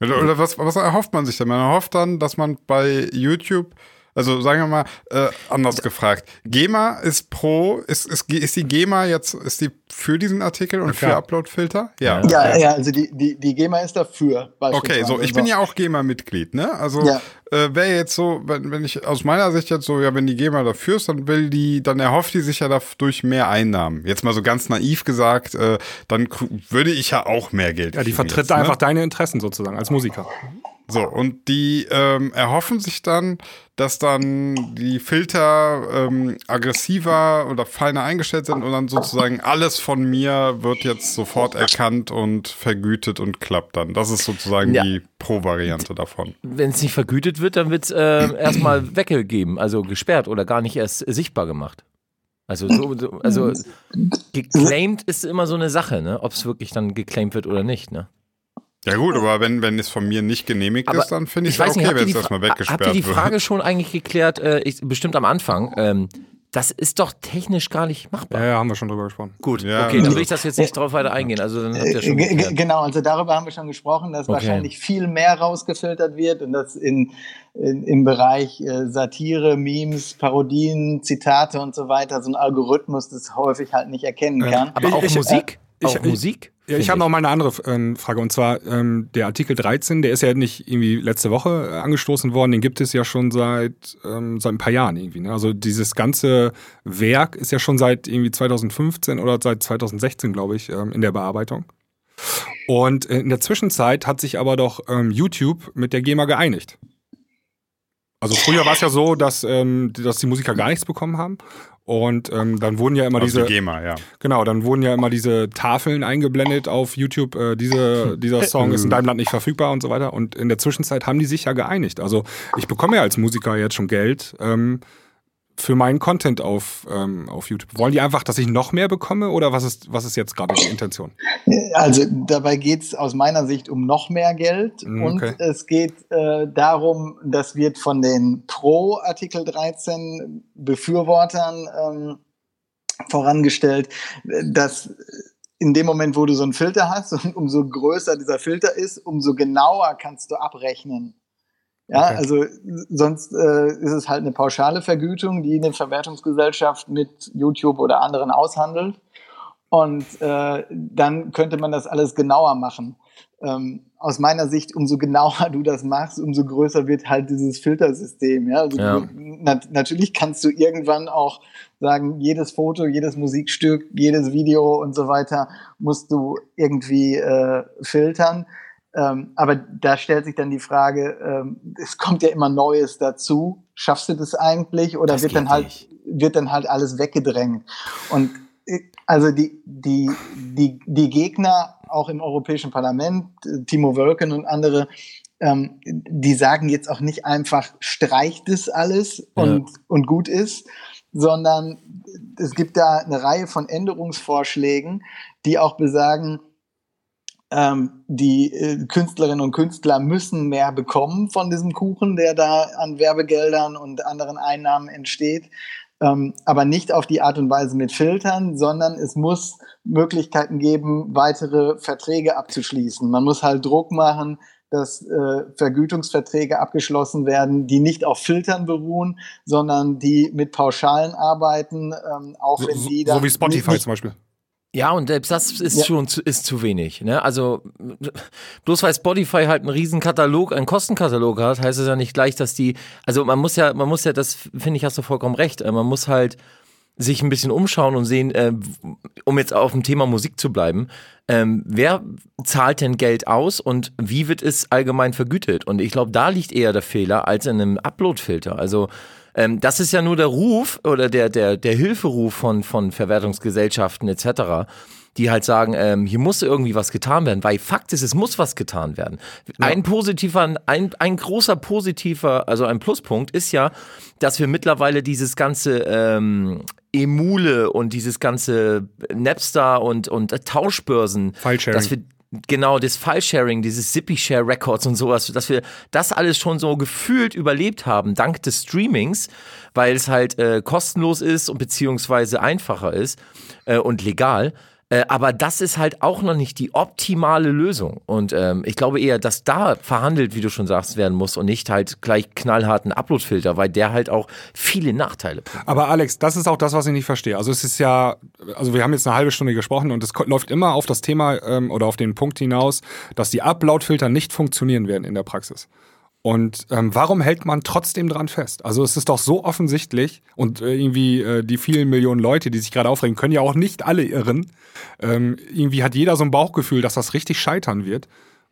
Oder was, was erhofft man sich denn? Man erhofft dann, dass man bei YouTube also sagen wir mal, äh, anders gefragt. GEMA ist pro, ist, ist, ist die GEMA jetzt, ist die für diesen Artikel und ja, für Upload-Filter? Ja. ja. Ja, also die, die, die GEMA ist dafür. Okay, so, ich bin ja auch GEMA-Mitglied, ne? Also ja. äh, wäre jetzt so, wenn, wenn ich aus meiner Sicht jetzt so, ja, wenn die GEMA dafür ist, dann will die, dann erhofft die sich ja dadurch mehr Einnahmen. Jetzt mal so ganz naiv gesagt, äh, dann würde ich ja auch mehr Geld Ja, die vertritt jetzt, ne? einfach deine Interessen sozusagen als Musiker. So, und die ähm, erhoffen sich dann, dass dann die Filter ähm, aggressiver oder feiner eingestellt sind und dann sozusagen alles von mir wird jetzt sofort erkannt und vergütet und klappt dann. Das ist sozusagen ja. die Pro-Variante davon. Wenn es nicht vergütet wird, dann wird es äh, erstmal *clears throat* weggegeben, also gesperrt oder gar nicht erst sichtbar gemacht. Also, so, also geclaimed ist immer so eine Sache, ne? ob es wirklich dann geclaimed wird oder nicht. Ne? Ja gut, aber wenn, wenn es von mir nicht genehmigt aber ist, dann finde ich es okay, nicht, wenn es erstmal weggesperrt wird. Habt ihr die Frage wird? schon eigentlich geklärt, äh, ich, bestimmt am Anfang, ähm, das ist doch technisch gar nicht machbar. Ja, ja haben wir schon drüber gesprochen. Gut, ja, okay, dann will ich das jetzt nicht drauf weiter eingehen. Also dann habt ihr schon geklärt. Genau, also darüber haben wir schon gesprochen, dass okay. wahrscheinlich viel mehr rausgefiltert wird und dass in, in im Bereich äh, Satire, Memes, Parodien, Zitate und so weiter so ein Algorithmus das häufig halt nicht erkennen kann. Aber auch ich, Musik? Äh, auch Musik? Ja, ich habe noch mal eine andere ähm, Frage und zwar ähm, der Artikel 13, der ist ja nicht irgendwie letzte Woche äh, angestoßen worden, den gibt es ja schon seit ähm, seit ein paar Jahren irgendwie. Ne? Also dieses ganze Werk ist ja schon seit irgendwie 2015 oder seit 2016 glaube ich ähm, in der Bearbeitung. Und in der Zwischenzeit hat sich aber doch ähm, YouTube mit der GEMA geeinigt. Also früher war es ja so, dass, ähm, dass die Musiker gar nichts bekommen haben. Und ähm, dann wurden ja immer also diese. Die GEMA, ja. Genau, dann wurden ja immer diese Tafeln eingeblendet auf YouTube. Äh, diese, dieser *laughs* Song ist in deinem Land nicht verfügbar und so weiter. Und in der Zwischenzeit haben die sich ja geeinigt. Also ich bekomme ja als Musiker jetzt schon Geld. Ähm, für meinen Content auf, ähm, auf YouTube? Wollen die einfach, dass ich noch mehr bekomme oder was ist, was ist jetzt gerade die Intention? Also dabei geht es aus meiner Sicht um noch mehr Geld mm, okay. und es geht äh, darum, das wird von den Pro Artikel 13 Befürwortern ähm, vorangestellt, dass in dem Moment, wo du so einen Filter hast und umso größer dieser Filter ist, umso genauer kannst du abrechnen, ja, okay. also sonst äh, ist es halt eine pauschale Vergütung, die eine Verwertungsgesellschaft mit YouTube oder anderen aushandelt. Und äh, dann könnte man das alles genauer machen. Ähm, aus meiner Sicht, umso genauer du das machst, umso größer wird halt dieses Filtersystem. Ja? Also ja. Du, nat natürlich kannst du irgendwann auch sagen, jedes Foto, jedes Musikstück, jedes Video und so weiter musst du irgendwie äh, filtern. Ähm, aber da stellt sich dann die Frage, ähm, es kommt ja immer Neues dazu. Schaffst du das eigentlich oder das wird dann halt, nicht. wird dann halt alles weggedrängt? Und äh, also die, die, die, die Gegner auch im Europäischen Parlament, äh, Timo Wölken und andere, ähm, die sagen jetzt auch nicht einfach, streicht es alles und, ja. und gut ist, sondern es gibt da eine Reihe von Änderungsvorschlägen, die auch besagen, ähm, die äh, Künstlerinnen und Künstler müssen mehr bekommen von diesem Kuchen, der da an Werbegeldern und anderen Einnahmen entsteht. Ähm, aber nicht auf die Art und Weise mit Filtern, sondern es muss Möglichkeiten geben, weitere Verträge abzuschließen. Man muss halt Druck machen, dass äh, Vergütungsverträge abgeschlossen werden, die nicht auf Filtern beruhen, sondern die mit Pauschalen arbeiten, ähm, auch wenn so, die dann so wie Spotify nicht, zum Beispiel. Ja, und selbst das ist Ja. schon zu, ist zu wenig. Ne? Also bloß weil Spotify halt einen riesen Katalog, einen Kostenkatalog hat, heißt es ja nicht gleich, dass die. Also man muss ja, man muss ja, das finde ich, hast du vollkommen recht. äh, Man muss halt sich ein bisschen umschauen und sehen, äh, um jetzt auf dem Thema Musik zu bleiben, ähm, wer zahlt denn Geld aus und wie wird es allgemein vergütet? Und ich glaube, da liegt eher der Fehler als in einem Upload-Filter. Also ähm, das ist ja nur der Ruf oder der, der, der Hilferuf von, von Verwertungsgesellschaften etc., die halt sagen, ähm, hier muss irgendwie was getan werden, weil Fakt ist, es muss was getan werden. Ein positiver, ein, ein großer positiver, also ein Pluspunkt ist ja, dass wir mittlerweile dieses ganze ähm, Emule und dieses ganze Napster und, und Tauschbörsen, dass wir Genau, das File-Sharing, dieses Zippy-Share Records und sowas, dass wir das alles schon so gefühlt überlebt haben, dank des Streamings, weil es halt äh, kostenlos ist und beziehungsweise einfacher ist äh, und legal. Äh, aber das ist halt auch noch nicht die optimale Lösung. Und ähm, ich glaube eher, dass da verhandelt, wie du schon sagst, werden muss und nicht halt gleich knallharten Upload-Filter, weil der halt auch viele Nachteile bringt. Aber Alex, das ist auch das, was ich nicht verstehe. Also es ist ja, also wir haben jetzt eine halbe Stunde gesprochen und es läuft immer auf das Thema ähm, oder auf den Punkt hinaus, dass die Upload-Filter nicht funktionieren werden in der Praxis. Und ähm, warum hält man trotzdem dran fest? Also es ist doch so offensichtlich und äh, irgendwie äh, die vielen Millionen Leute, die sich gerade aufregen, können ja auch nicht alle irren. Ähm, irgendwie hat jeder so ein Bauchgefühl, dass das richtig scheitern wird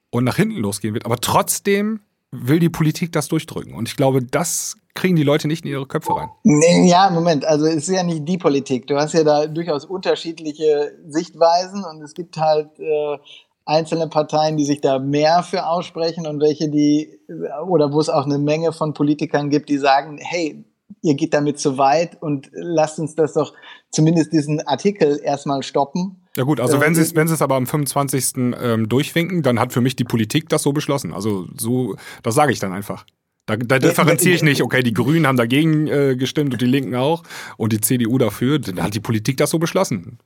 und nach hinten losgehen wird. Aber trotzdem will die Politik das durchdrücken. Und ich glaube, das kriegen die Leute nicht in ihre Köpfe rein. Nee, ja, Moment, also es ist ja nicht die Politik. Du hast ja da durchaus unterschiedliche Sichtweisen und es gibt halt äh, einzelne Parteien, die sich da mehr für aussprechen und welche, die, oder wo es auch eine Menge von Politikern gibt, die sagen, hey, ihr geht damit zu weit und lasst uns das doch zumindest diesen Artikel erstmal stoppen. Ja gut, also wenn sie es wenn sie es aber am 25. Ähm, durchwinken, dann hat für mich die Politik das so beschlossen. Also so, das sage ich dann einfach. Da, da differenziere ich nicht, okay, die Grünen haben dagegen äh, gestimmt und die Linken auch und die CDU dafür. Dann hat die Politik das so beschlossen.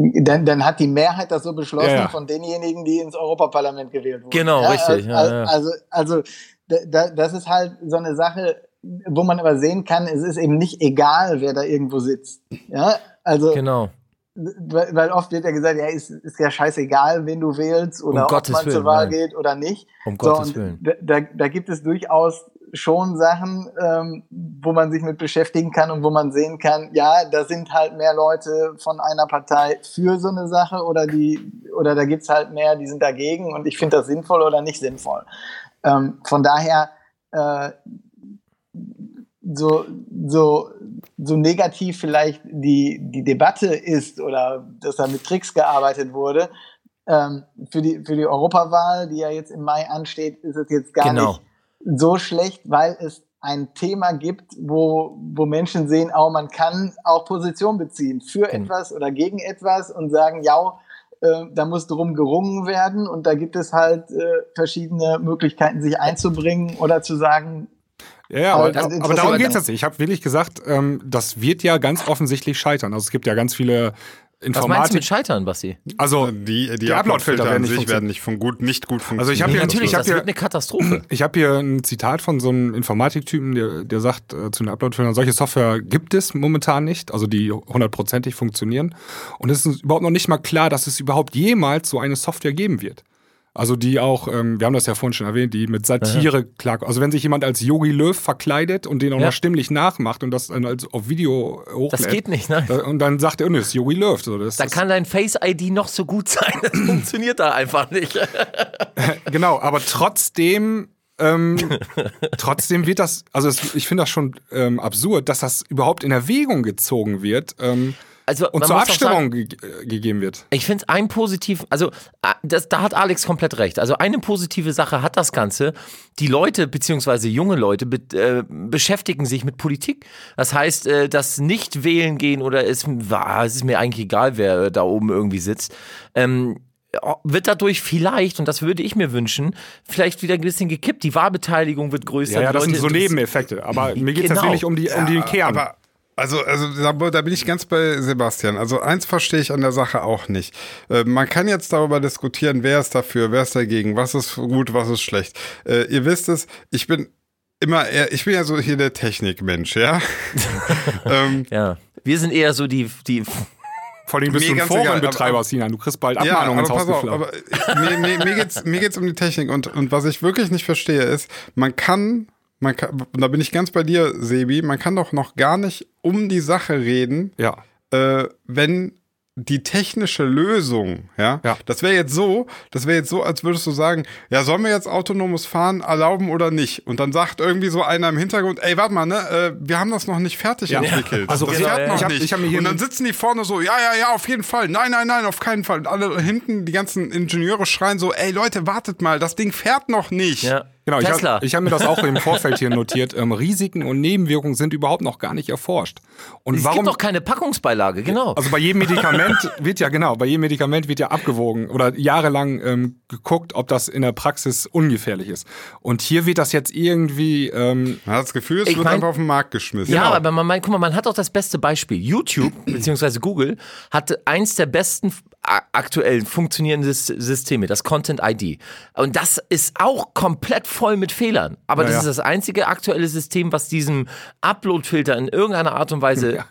Dann, dann hat die Mehrheit das so beschlossen Ja, ja. von denjenigen, die ins Europaparlament gewählt wurden. Genau, richtig, ja, Also, ja. also, also da, das ist halt so eine Sache, wo man aber sehen kann, es ist eben nicht egal, wer da irgendwo sitzt. Ja, also, Genau. weil, weil oft wird ja gesagt, ja, ist, ist ja scheißegal, wen du wählst oder Um ob Gottes man Willen, zur Wahl nein. geht oder nicht. Um So, Gottes Willen. Da, da gibt es durchaus schon Sachen, ähm, wo man sich mit beschäftigen kann und wo man sehen kann, ja, da sind halt mehr Leute von einer Partei für so eine Sache oder die, oder da gibt's halt mehr, die sind dagegen und ich finde das sinnvoll oder nicht sinnvoll. Ähm, von daher, äh, so, so, so negativ vielleicht die, die Debatte ist oder dass da mit Tricks gearbeitet wurde, ähm, für, die, für die Europawahl, die ja jetzt im Mai ansteht, ist es jetzt gar Genau. nicht so schlecht, weil es ein Thema gibt, wo, wo Menschen sehen, oh, man kann auch Position beziehen für Genau. etwas oder gegen etwas und sagen, ja, äh, da muss drum gerungen werden und da gibt es halt äh, verschiedene Möglichkeiten, sich einzubringen oder zu sagen, Ja, ja, Aber aber, aber darum geht's dann. jetzt nicht. Ich habe wirklich gesagt, ähm, das wird ja ganz offensichtlich scheitern. Also es gibt ja ganz viele Was meinst du Informatik. mit Scheitern, Basti? Also Die, die, Die Upload-Filter Upload-Filter werden an nicht sich werden nicht von gut, nicht gut funktionieren. Also ich hab Nee, hier- natürlich, ich hab das hier- wird eine Katastrophe. Ich habe hier ein Zitat von so einem Informatiktypen, der, der sagt äh, zu den Upload-Filtern, solche Software gibt es momentan nicht, also die hundertprozentig funktionieren. Und es ist überhaupt noch nicht mal klar, dass es überhaupt jemals so eine Software geben wird. Also die auch, ähm, wir haben das ja vorhin schon erwähnt, die mit Satire klar. Also wenn sich jemand als Yogi Löw verkleidet und den auch Ja. noch stimmlich nachmacht und das dann als auf Video hochlädt. Das geht nicht, ne? da- Und dann sagt er, ne, ist Yogi Löw. So, das Da ist, kann dein Face-ID noch so gut sein. Das funktioniert da einfach nicht. *laughs* Genau, aber trotzdem, ähm, *laughs* trotzdem wird das, also es, ich finde das schon ähm, absurd, dass das überhaupt in Erwägung gezogen wird ähm, Also, und zur sagen, Abstimmung ge äh, gegeben wird. Ich finde es ein positiv, also ah, das, da hat Alex komplett recht. Also eine positive Sache hat das Ganze. Die Leute, beziehungsweise junge Leute, be äh, beschäftigen sich mit Politik. Das heißt, äh, das nicht wählen gehen oder es, ah, es ist mir eigentlich egal, wer äh, da oben irgendwie sitzt. Ähm, wird dadurch vielleicht, und das würde ich mir wünschen, vielleicht wieder ein bisschen gekippt. Die Wahlbeteiligung wird größer. Ja, ja, das sind Leute so interessieren- Nebeneffekte. Aber mir geht es Genau. wirklich um, die, um den Kern. Aber Also, also da, da bin ich ganz bei Sebastian. Also eins verstehe ich an der Sache auch nicht. Äh, man kann jetzt darüber diskutieren, wer ist dafür, wer ist dagegen, was ist gut, was ist schlecht. Äh, ihr wisst es, ich bin immer eher, ich bin ja so hier der Technikmensch, ja. *laughs* ähm, Ja. Wir sind eher so die, die Vor allem bist Mir du ein Forenbetreiber, aber- Sinan. Du kriegst bald Ja, Abmahnungen aber ins Haus auf, aber mir, mir, mir geht's mir geht's um die Technik und und was ich wirklich nicht verstehe ist, man kann man kann, und da bin ich ganz bei dir, Sebi, man kann doch noch gar nicht um die Sache reden, Ja. äh, wenn die technische Lösung, ja, Ja. das wäre jetzt so, das wäre jetzt so, als würdest du sagen, ja, sollen wir jetzt autonomes Fahren erlauben oder nicht? Und dann sagt irgendwie so einer im Hintergrund, ey, warte mal, ne, äh, wir haben das noch nicht fertig Ja. entwickelt. Also, das ja, fährt ja, noch hab- nicht. Und dann sitzen die vorne so, ja, ja, ja, auf jeden Fall, nein, nein, nein, auf keinen Fall. Und alle hinten, die ganzen Ingenieure schreien so, ey, Leute, wartet mal, das Ding fährt noch nicht. ja. Genau, ich Tesla. habe hab mir das auch im *laughs* Vorfeld hier notiert. Ähm, Risiken und Nebenwirkungen sind überhaupt noch gar nicht erforscht. Und es warum? gibt doch keine Packungsbeilage, genau. Also bei jedem Medikament *laughs* wird ja genau, bei jedem Medikament wird ja abgewogen oder jahrelang ähm, geguckt, ob das in der Praxis ungefährlich ist. Und hier wird das jetzt irgendwie ähm, Man hat das Gefühl, es Ich wird mein- einfach auf den Markt geschmissen. Ja, aber man, man, guck mal, man hat doch das beste Beispiel. YouTube *clears throat* beziehungsweise Google hatte eins der besten aktuell funktionierenden Sys- Systeme, das Content ID. Und das ist auch komplett voll mit Fehlern. Aber Ja, das ja. ist das einzige aktuelle System, was diesem Upload-Filter in irgendeiner Art und Weise *laughs* Ja.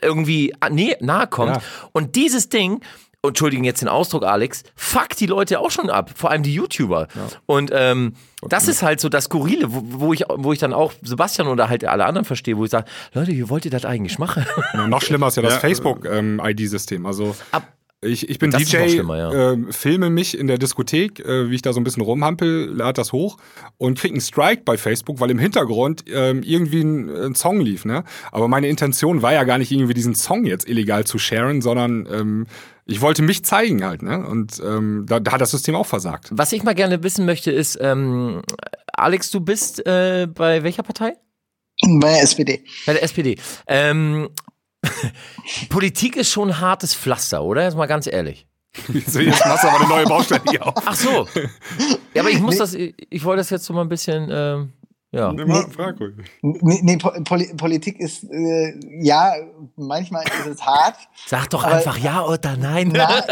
irgendwie a- nä- nahe kommt. Ja. Und dieses Ding, Entschuldigen jetzt den Ausdruck, Alex, fuckt die Leute auch schon ab, vor allem die YouTuber. Und ähm, das ist halt so das Skurrile, wo, wo, ich, wo ich dann auch Sebastian oder halt alle anderen verstehe, wo ich sage, Leute, wie wollt ihr das eigentlich machen? Ja, noch schlimmer ist ja das Ja. Facebook-ID-System. also Ab- ich, ich bin Das DJ, ja. ähm, filme mich in der Diskothek, äh, wie ich da so ein bisschen rumhampel, lade das hoch und krieg einen Strike bei Facebook, weil im Hintergrund ähm, irgendwie ein, ein Song lief. Ne? Aber meine Intention war ja gar nicht irgendwie diesen Song jetzt illegal zu sharen, sondern ähm, ich wollte mich zeigen halt. Ne? Und ähm, da, da hat das System auch versagt. Was ich mal gerne wissen möchte, ist, ähm, Alex, du bist äh, bei welcher Partei? Bei der SPD. Bei der SPD. Ähm, *laughs* Politik ist schon ein hartes Pflaster, oder? Jetzt mal ganz ehrlich. *laughs* so, jetzt machst du aber eine neue Baustelle hier auf. Ach so. Ja, aber ich muss das, ich, ich wollte das jetzt so mal ein bisschen, ähm, ja. Nee, nee Po- Poli Politik ist, äh, ja, manchmal ist es hart, Sag doch einfach ja oder nein. na,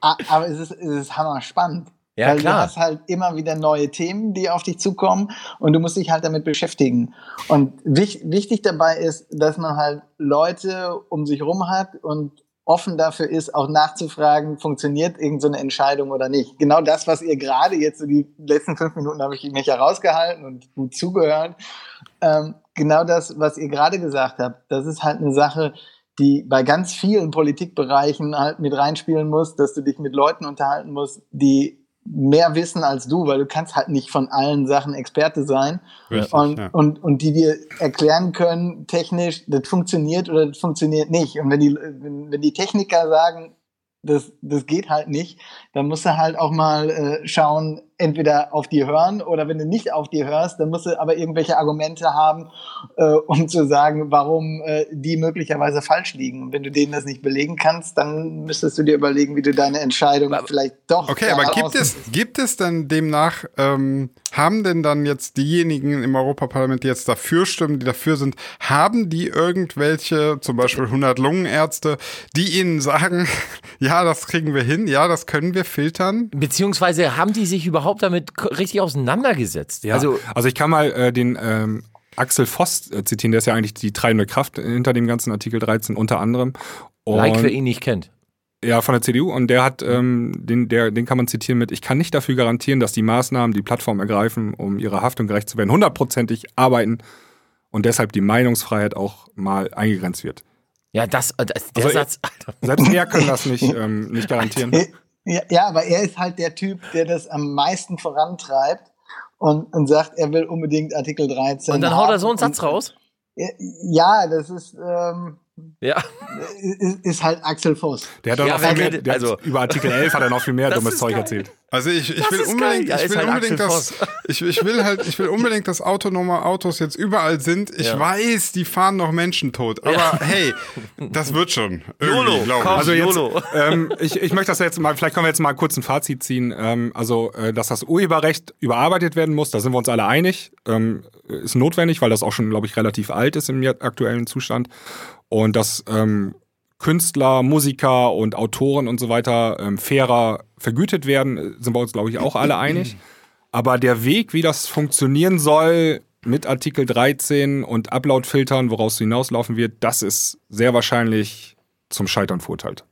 *laughs* aber es ist, es ist hammer spannend. Ja, Weil klar. du hast halt immer wieder neue Themen, die auf dich zukommen und du musst dich halt damit beschäftigen. Und wich, wichtig dabei ist, dass man halt Leute um sich rum hat und offen dafür ist, auch nachzufragen, funktioniert irgendeine so Entscheidung oder nicht. Genau das, was ihr gerade jetzt so die letzten fünf Minuten habe ich mich herausgehalten und gut zugehört. Ähm, genau das, was ihr gerade gesagt habt, das ist halt eine Sache, die bei ganz vielen Politikbereichen halt mit reinspielen muss, dass du dich mit Leuten unterhalten musst, die mehr wissen als du, weil du kannst halt nicht von allen Sachen Experte sein Richtig, und, ja. und, und die dir erklären können, technisch, das funktioniert oder das funktioniert nicht. Und wenn die, wenn, wenn die Techniker sagen, das, das geht halt nicht, dann musst du halt auch mal äh, schauen, entweder auf die hören oder wenn du nicht auf die hörst, dann musst du aber irgendwelche Argumente haben, äh, um zu sagen, warum äh, die möglicherweise falsch liegen. Und wenn du denen das nicht belegen kannst, dann müsstest du dir überlegen, wie du deine Entscheidung vielleicht doch. Okay, aber gibt es, gibt es denn demnach, ähm, haben denn dann jetzt diejenigen im Europaparlament, die jetzt dafür stimmen, die dafür sind, haben die irgendwelche, zum Beispiel 100 Lungenärzte, die ihnen sagen, *laughs* ja, das kriegen wir hin, ja, das können wir filtern? Beziehungsweise haben die sich überhaupt damit richtig auseinandergesetzt? Ja, Also, also, ich kann mal äh, den ähm, Axel Voss äh, zitieren, der ist ja eigentlich die treibende Kraft hinter dem ganzen Artikel 13 unter anderem. Und, like, wer ihn nicht kennt. Ja, von der CDU und der hat, ähm, den, der, den kann man zitieren mit, ich kann nicht dafür garantieren, dass die Maßnahmen, die Plattform ergreifen, um ihrer Haftung gerecht zu werden, hundertprozentig arbeiten und deshalb die Meinungsfreiheit auch mal eingegrenzt wird. Ja, das, äh, das der Also, Satz, Alter. Selbst er kann das nicht, ähm, nicht garantieren. *laughs* Ja, ja, aber er ist halt der Typ, der das am meisten vorantreibt und, und sagt, er will unbedingt Artikel 13. Und dann haut er so einen. Satz raus? Ja, das ist, ähm, Ja. ist, ist halt Axel Voss. Der hat, auch Ja, noch viel mehr, also- über Artikel 11 hat er noch viel mehr *laughs* dummes Zeug geil. erzählt. Also ich, ich Das will unbedingt. Ja, ich will halt unbedingt dass, *laughs* ich, ich will halt, ich will unbedingt, dass autonome Autos jetzt überall sind. Ich Ja. weiß, die fahren noch Menschen tot, aber Ja. hey, das wird schon. Glaub komm. ich. Also jetzt, YOLO. ähm, ich, ich möchte das jetzt mal, vielleicht können wir jetzt mal kurz ein Fazit ziehen. Ähm, also, äh, dass das Urheberrecht überarbeitet werden muss, da sind wir uns alle einig. Ähm, ist notwendig, weil das auch schon, glaube ich, relativ alt ist im aktuellen Zustand. Und dass ähm, Künstler, Musiker und Autoren und so weiter ähm, fairer vergütet werden, äh, sind wir uns, glaube ich, auch alle einig. Aber der Weg, wie das funktionieren soll, mit Artikel 13 und Upload-Filtern, woraus es hinauslaufen wird, das ist sehr wahrscheinlich zum Scheitern verurteilt.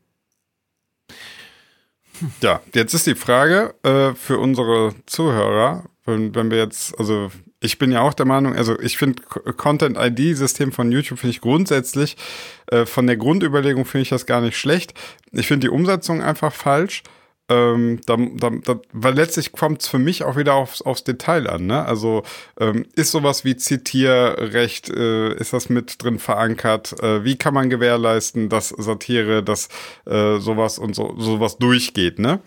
Ja, jetzt ist die Frage äh, für unsere Zuhörer, wenn, wenn wir jetzt, also ich bin ja auch der Meinung, also ich finde Content-ID-System von YouTube finde ich grundsätzlich, äh, von der Grundüberlegung finde ich das gar nicht schlecht. Ich finde die Umsetzung einfach falsch. Ähm, da, da, da, weil letztlich kommt es für mich auch wieder aufs, aufs Detail an. Ne? Also ähm, ist sowas wie Zitierrecht, äh, ist das mit drin verankert? Äh, wie kann man gewährleisten, dass Satire, dass äh, sowas und so sowas durchgeht? Ne?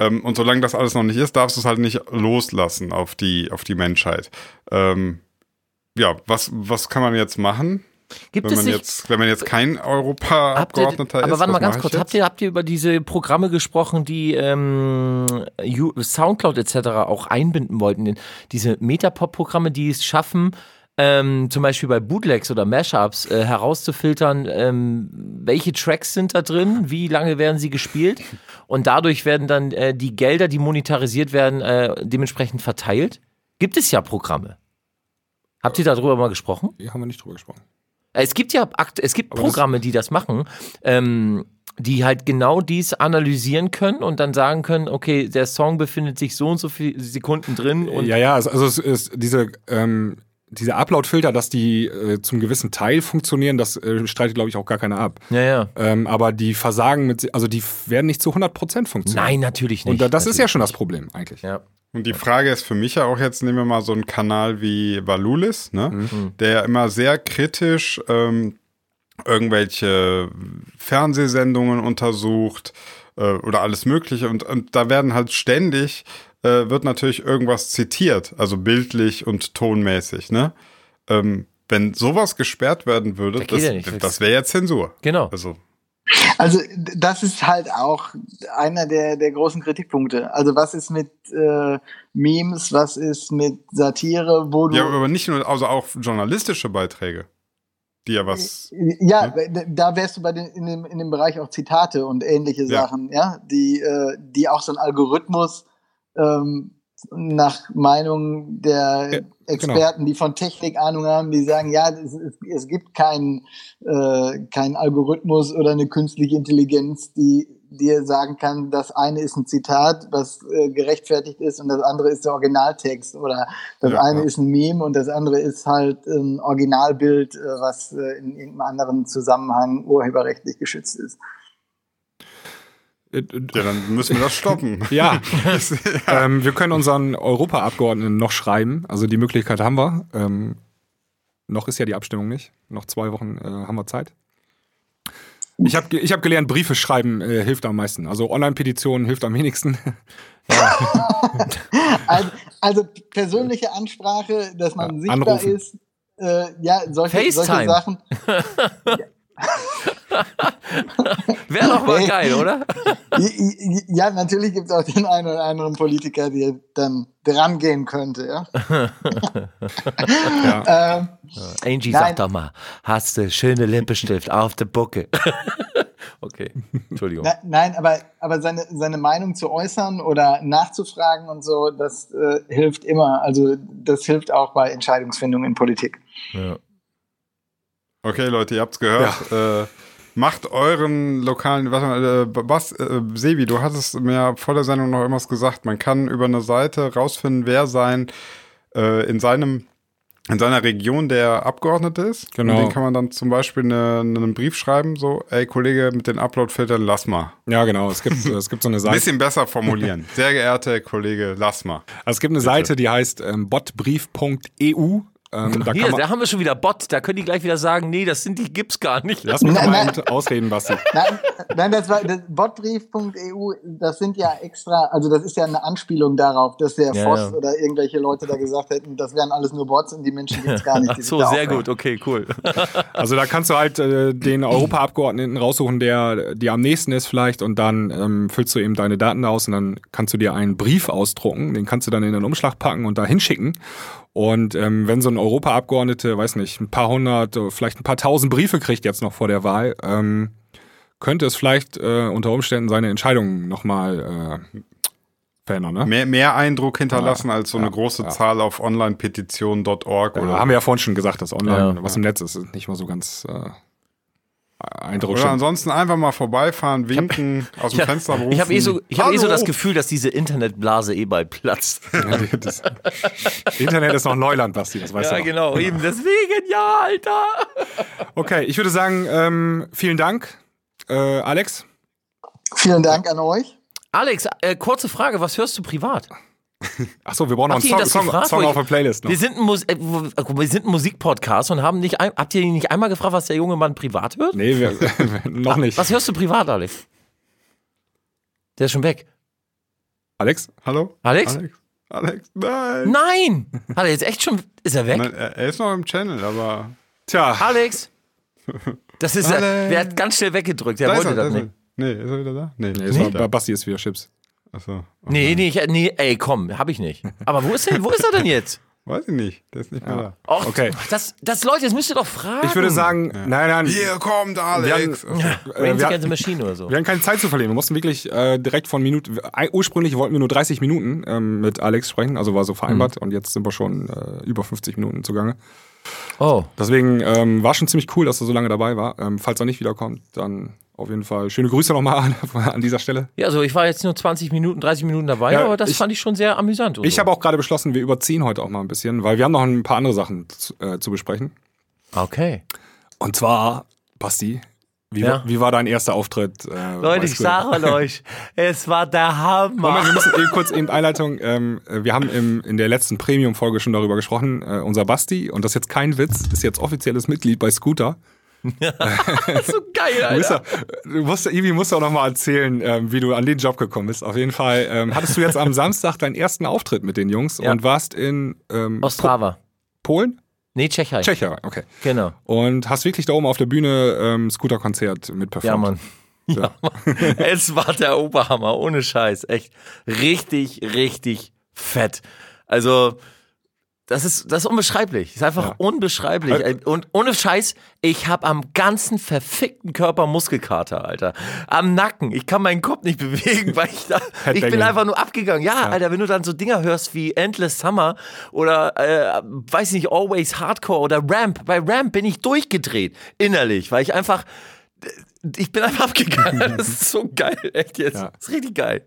Ähm, und solange das alles noch nicht ist, darfst du es halt nicht loslassen auf die auf die Menschheit. Ähm, ja, was was kann man jetzt machen? Gibt Wenn es man nicht jetzt, wenn man jetzt kein Europaabgeordneter ist. aber warte mal ganz kurz, habt ihr, habt ihr über diese Programme gesprochen, die ähm, Soundcloud etc. auch einbinden wollten? Diese Metapop-Programme, die es schaffen, ähm, zum Beispiel bei Bootlegs oder Mashups äh, herauszufiltern, ähm, welche Tracks sind da drin, wie lange werden sie gespielt und dadurch werden dann äh, die Gelder, die monetarisiert werden, äh, dementsprechend verteilt? Gibt es ja Programme. Habt ihr darüber mal gesprochen? Hier haben wir nicht drüber gesprochen. Es gibt ja es gibt Aber das- Programme, die das machen, ähm, die halt genau dies analysieren können und dann sagen können, okay, der Song befindet sich so und so viele Sekunden drin und ja, ja, also, also es ist diese, ähm, diese Upload-Filter, dass die äh, zum gewissen Teil funktionieren, das äh, streitet, glaube ich, auch gar keiner ab. ja, ja. Ähm, aber die versagen mit, also die werden nicht zu 100% funktionieren. Nein, natürlich nicht. Und da, das ist ja Natürlich schon das Problem eigentlich. Ja. Und die Frage ist für mich ja auch jetzt, nehmen wir mal so einen Kanal wie Valulis, ne? Mhm. der ja immer sehr kritisch ähm, irgendwelche Fernsehsendungen untersucht äh, oder alles Mögliche. Und, und da werden halt ständig, äh, wird natürlich irgendwas zitiert, also bildlich und tonmäßig. Ne? Ähm, wenn sowas gesperrt werden würde, Da das, ja das wäre ja Zensur. Genau. Also Also das ist halt auch einer der, der großen Kritikpunkte. Also was ist mit äh, Memes, was ist mit Satire, wo du ja, aber nicht nur, also auch journalistische Beiträge, die ja was. Ja, d- da wärst du bei den, in, dem, in dem Bereich auch Zitate und ähnliche Ja. Sachen, ja, die, äh, die auch so ein Algorithmus ähm, nach Meinung der Ja, Experten, die von Technik Ahnung haben, die sagen, ja, es, es, gibt keinen äh, keinen Algorithmus oder eine künstliche Intelligenz, die dir sagen kann, das eine ist ein Zitat, was äh, gerechtfertigt ist und das andere ist der Originaltext oder das Ja, eine ja. ist ein Meme und das andere ist halt ein Originalbild, äh, was äh, in irgendeinem anderen Zusammenhang urheberrechtlich geschützt ist. Äh, Ja, dann müssen wir das stoppen. *laughs* Ja, ähm, wir können unseren Europaabgeordneten noch schreiben. Also die Möglichkeit haben wir. Ähm, noch ist ja die Abstimmung nicht. Noch zwei Wochen äh, haben wir Zeit. Ich habe ich hab gelernt, Briefe schreiben äh, hilft am meisten. Also Online-Petitionen hilft am wenigsten. *laughs* *laughs* Also, also persönliche Ansprache, dass man Ja, sichtbar anrufen. ist, äh, ja, solche, solche. Sachen. *laughs* Wäre doch mal geil, oder? Ja, natürlich gibt es auch den einen oder anderen Politiker, der dann dran gehen könnte, ja. *laughs* Ja. *laughs* Ähm, Angie, Nein. sag doch mal, hast du schöne Lippenstift auf der Bucke? okay, Entschuldigung. Na, nein, aber, aber seine, seine Meinung zu äußern oder nachzufragen und so, das äh, hilft immer. Also das hilft auch bei Entscheidungsfindung in Politik. Ja. Okay, Leute, ihr habt's gehört. Äh, macht euren lokalen, warte mal, äh, was, äh, Sebi, du hattest mir vor der Sendung noch irgendwas gesagt. Man kann über eine Seite rausfinden, wer sein äh, in seinem in seiner Region der Abgeordnete ist. Genau. Und den kann man dann zum Beispiel eine, einen Brief schreiben, so, ey Kollege, mit den Upload-Filtern, lass mal. ja, genau. Es gibt, es gibt so eine Ein Seite. bisschen besser formulieren. Sehr geehrter Kollege, lass mal. Also es gibt eine Seite, die heißt ähm, botbrief.eu. Ähm, da Hier, kann man, da haben wir schon wieder Bot. Da können die gleich wieder sagen, nee, das sind die, gibt's gar nicht. lass mich Nein, mal nein. ausreden, Basti. *laughs* Nein, nein, das war das botbrief.eu, das sind ja extra, also das ist ja eine Anspielung darauf, dass der Ja, Voss ja. oder irgendwelche Leute da gesagt hätten, das wären alles nur Bots und die Menschen gibt's gar nicht. Ach so, da sehr gut. Okay, cool. *laughs* Also da kannst du halt äh, den Europaabgeordneten raussuchen, der dir am nächsten ist vielleicht und dann ähm, füllst du eben deine Daten aus und dann kannst du dir einen Brief ausdrucken, den kannst du dann in einen Umschlag packen und da hinschicken. Und ähm, wenn so ein Europaabgeordnete, weiß nicht, ein paar hundert, äh, vielleicht ein paar tausend Briefe kriegt jetzt noch vor der Wahl, ähm, könnte es vielleicht äh, unter Umständen seine Entscheidung nochmal äh, verändern. Ne? Mehr, mehr Eindruck hinterlassen Ja, als so eine ja, große ja. Zahl auf onlinepetition.org Ja, oder, haben wir ja vorhin schon gesagt, dass online, Ja. was im Netz ist, ist nicht mal so ganz äh, oder eindrucksvoll. ansonsten einfach mal vorbeifahren, winken, aus dem Ich Fenster rufen. habe hab eh, so, ich hab eh so das Gefühl, dass diese Internetblase eh bald platzt. *laughs* Ja, das Internet ist noch Neuland, Basti, das weißt ja, du. auch. genau. Eben deswegen, ja, Alter. Okay, ich würde sagen, ähm, vielen Dank, äh, Alex. Vielen Dank an euch. Alex, äh, kurze Frage, was hörst du privat? Achso, wir brauchen noch Habt einen Song, gefragt, Song auf der Playlist. Noch. Wir sind ein, Mus äh, äh, wir sind ein Musikpodcast und haben nicht ein, habt ihr ihn nicht einmal gefragt, was der junge Mann privat hört? Nee, wir, *laughs* *laughs* noch nicht. Was hörst du privat, Alex? Der ist schon weg. Alex? Hallo? Alex? Alex? Alex? Nein! Nein! Hat er jetzt echt schon. Ist er weg? Nein, er er ist noch im Channel, aber. Tja, Alex! Das ist er. Alex. Der hat ganz schnell weggedrückt. Der Da wollte er, das nicht. er. Nee, ist er wieder da? Nee, nee, ist er bei Basti ist wieder Chips. Achso. Nee, nee, ich, nee, ey, komm, hab ich nicht. Aber wo ist denn, wo ist er denn jetzt? *laughs* Weiß ich nicht. Der ist nicht mehr da. Och, Okay. Das, das, Leute, das müsst ihr doch fragen. Ich würde sagen, nein, nein, Hier kommt Alex! Wir Ja, äh, wir, hatten- Machine oder so. wir hatten keine Zeit zu verlieren. Wir mussten wirklich äh, direkt von Minuten. äh, Ursprünglich wollten wir nur 30 Minuten ähm, mit Alex sprechen, also war so Mhm. vereinbart. Und jetzt sind wir schon äh, über 50 Minuten zugange. Oh. Deswegen ähm, war schon ziemlich cool, dass er so lange dabei war. Ähm, falls er nicht wiederkommt, dann auf jeden Fall schöne Grüße nochmal *laughs* an, an dieser Stelle. Ja, also ich war jetzt nur 20 Minuten, 30 Minuten dabei, Ja, aber das ich- fand ich schon sehr amüsant. Ich so. habe auch gerade beschlossen, wir überziehen heute auch mal ein bisschen, weil wir haben noch ein paar andere Sachen zu, äh, zu besprechen. Okay. Und zwar, Basti, wie, Ja. war, wie war dein erster Auftritt? Äh, Leute, ich sage euch, *laughs* es war der Hammer. Moment, wir müssen eben kurz eben Einleitung. Ähm, äh, wir haben im, in der letzten Premium-Folge schon darüber gesprochen. Äh, unser Basti, und das ist jetzt kein Witz, ist jetzt offizielles Mitglied bei Scooter. Ist so geil, Du, Alter. ja, du musst, Ivi musst auch noch mal erzählen, ähm, wie du an den Job gekommen bist. Auf jeden Fall ähm, hattest du jetzt am *laughs* Samstag deinen ersten Auftritt mit den Jungs Ja. und warst in ähm, Ostrava. Polen? Nee, Tschechei. Tschechien, okay. Genau. Und hast wirklich da oben auf der Bühne ähm, Scooter-Konzert mit performt. Ja, Mann. Ja, Mann. *laughs* es war der Oberhammer, ohne Scheiß. Echt richtig, richtig fett. Also, das ist, das ist unbeschreiblich. Das ist einfach Ja. unbeschreiblich. Äh, Und ohne Scheiß, ich habe am ganzen verfickten Körper Muskelkater, Alter. Am Nacken. Ich kann meinen Kopf nicht *laughs* bewegen, weil ich da, *laughs* ich bin einfach nur abgegangen. Ja, Alter, wenn du dann so Dinger hörst wie Endless Summer oder, äh, weiß nicht, Always Hardcore oder Ramp. Bei Ramp bin ich durchgedreht, innerlich, weil ich einfach, ich bin einfach abgegangen. *laughs* Das ist so geil, echt jetzt. Ja. Das ist richtig geil.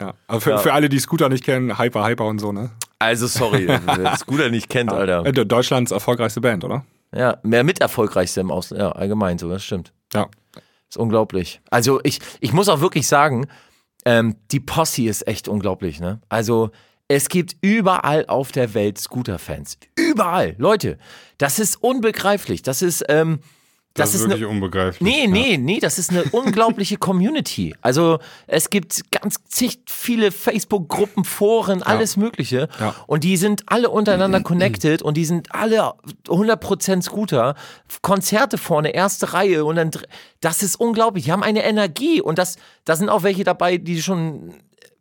Ja. Aber für, Ja. für alle, die Scooter nicht kennen, Hyper, Hyper und so, ne? Also sorry, *laughs* wer Scooter nicht kennt, Alter. Äh, Deutschlands erfolgreichste Band, oder? Ja, mehr mit erfolgreichste im Ausland, ja, allgemein so, das stimmt. Ja. Das ist unglaublich. Also ich, ich muss auch wirklich sagen, ähm, die Posse ist echt unglaublich, ne? Also es gibt überall auf der Welt Scooter-Fans. Überall. Leute, das ist unbegreiflich. Das ist, ähm, Das, das, ist wirklich eine unbegreiflich. Nee, nee, nee, das ist eine unglaubliche *laughs* Community. Also es gibt ganz zig viele Facebook-Gruppen, Foren, alles Mögliche. Ja. Und die sind alle untereinander *clears throat* connected und die sind alle 100% Scooter. Konzerte vorne, erste Reihe und dann, das ist unglaublich. Die haben eine Energie und das, da sind auch welche dabei, die schon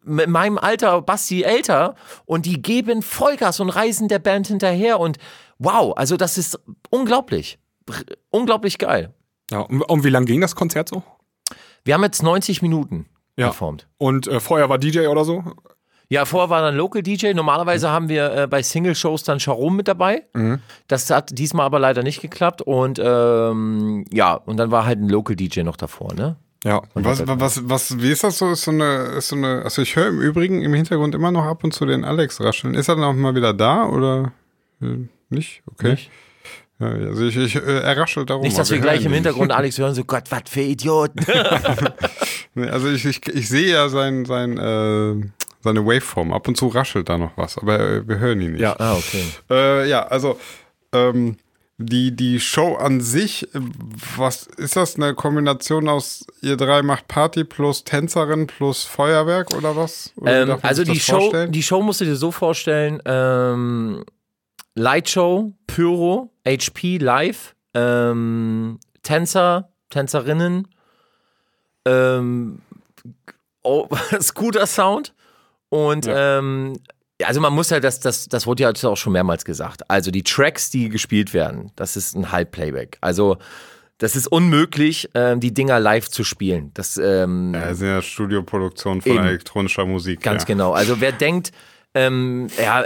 mit meinem Alter, Basti, älter und die geben Vollgas und reisen der Band hinterher und wow, also das ist unglaublich. Unglaublich geil. ja. Und, und wie lang ging das Konzert so? Wir haben jetzt 90 Minuten Ja. performt. Und äh, vorher war DJ oder so? Ja, vorher war dann Local DJ. Normalerweise haben wir äh, bei Single-Shows dann Sharon mit dabei. Das hat diesmal aber leider nicht geklappt. Und ähm, ja, und dann war halt ein Local DJ noch davor, ne? Ja. Was, was, was, wie ist das so? Ist so eine, ist so eine, also ich höre im Übrigen im Hintergrund immer noch ab und zu den Alex rascheln. Ist er dann auch mal wieder da oder äh, nicht? Okay. Nicht? Ja, also ich, ich äh, er raschelt darum. Nicht, dass aber wir gleich im Hintergrund Alex hören, so Gott, was für Idioten. *laughs* *laughs* Also ich, ich, ich sehe ja sein, sein, äh, seine Waveform. Ab und zu raschelt da noch was, aber äh, wir hören ihn nicht. Ja. ah, okay. Äh, ja, also Ähm, die, die Show an sich, was ist das? Eine Kombination aus ihr drei macht Party plus Tänzerin plus Feuerwerk oder was? Oder Ähm, also die Show, vorstellen? die Show musst du dir so vorstellen: ähm, Lightshow, Pyro, HP live, ähm, Tänzer, Tänzerinnen, ähm, *laughs* oh, Scooter Sound und ähm, ja, also man muss ja, das, das, das wurde ja auch schon mehrmals gesagt. Also die Tracks, die gespielt werden, das ist ein Halbplayback. Also das ist unmöglich, ähm, die Dinger live zu spielen. Das ähm, ja, das sind ja Studioproduktionen von Eben. elektronischer Musik. Ganz ja. genau. Also wer denkt, ähm, ja,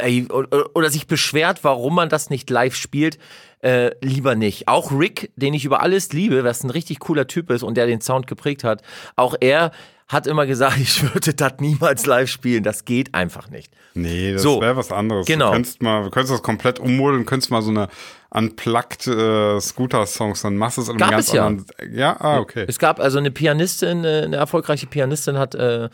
oder sich beschwert, warum man das nicht live spielt, äh, lieber nicht. Auch Rick, den ich über alles liebe, was ein richtig cooler Typ ist und der den Sound geprägt hat, auch er hat immer gesagt, *laughs* ich würde das niemals live spielen. Das geht einfach nicht. Nee, das So. wäre was anderes. Genau. Du könntest, mal, du könntest das komplett ummodeln, könntest mal so eine unplugged äh, Scooter-Songs, dann machst du es in einem Gab ganz es ja. anderen. Ja, ah, okay. Es gab also eine Pianistin, äh, eine erfolgreiche Pianistin hat äh,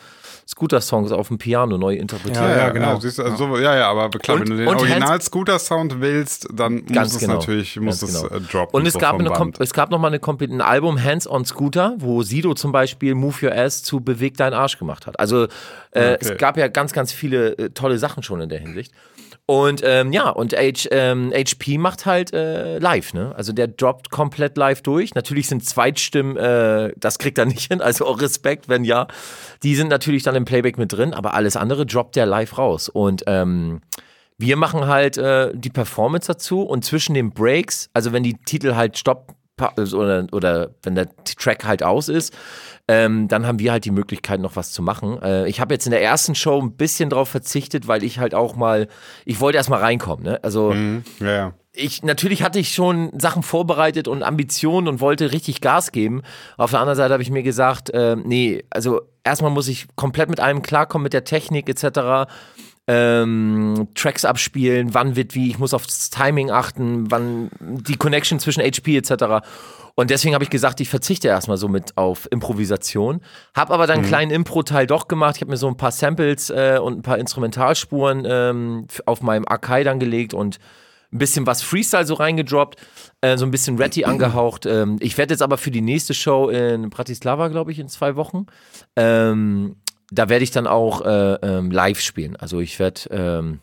Scooter-Songs auf dem Piano neu interpretiert. Ja, ja, genau. Ja, siehst du, also, so, ja, ja, aber klar, Und- wenn du den Original-Scooter-Sound willst, dann muss es genau. natürlich muss Ganz es genau. äh, droppen. Und es so gab, eine, es gab noch mal eine, Komp- ein Album Hands on Scooter, wo Sido zum Beispiel Move Your Ass zu Beweg dein Arsch gemacht hat. Also äh, Okay. es gab ja ganz, ganz viele äh, tolle Sachen schon in der Hinsicht. Und ähm, ja, und H, ähm, HP macht halt äh, live, ne? Also der droppt komplett live durch. Natürlich sind Zweitstimmen, äh, das kriegt er *laughs* nicht hin, also auch Respekt, wenn ja. Die sind natürlich dann im Playback mit drin, aber alles andere droppt der live raus. Und ähm, wir machen halt äh, die Performance dazu und zwischen den Breaks, also wenn die Titel halt stopp oder, oder wenn der Track halt aus ist, ähm, dann haben wir halt die Möglichkeit, noch was zu machen. Äh, ich habe jetzt in der ersten Show ein bisschen drauf verzichtet, weil ich halt auch mal, ich wollte erst mal reinkommen. Ne? Also Mhm, ja, ja. ich, natürlich hatte ich schon Sachen vorbereitet und Ambitionen und wollte richtig Gas geben. Auf der anderen Seite habe ich mir gesagt, äh, nee, also erstmal muss ich komplett mit allem klarkommen, mit der Technik etc. Ähm, Tracks abspielen, wann wird wie, ich muss aufs Timing achten, wann die Connection zwischen HP etc. Und deswegen habe ich gesagt, ich verzichte erstmal so mit auf Improvisation. Hab aber dann einen kleinen Impro-Teil doch gemacht. Ich habe mir so ein paar Samples äh, und ein paar Instrumentalspuren ähm, auf meinem Akai dann gelegt und ein bisschen was Freestyle so reingedroppt, äh, so ein bisschen Ratty angehaucht. Ähm, ich werde jetzt aber für die nächste Show in Bratislava, glaube ich, in zwei Wochen, ähm, da werde ich dann auch äh, ähm, live spielen. Also ich werde, ähm,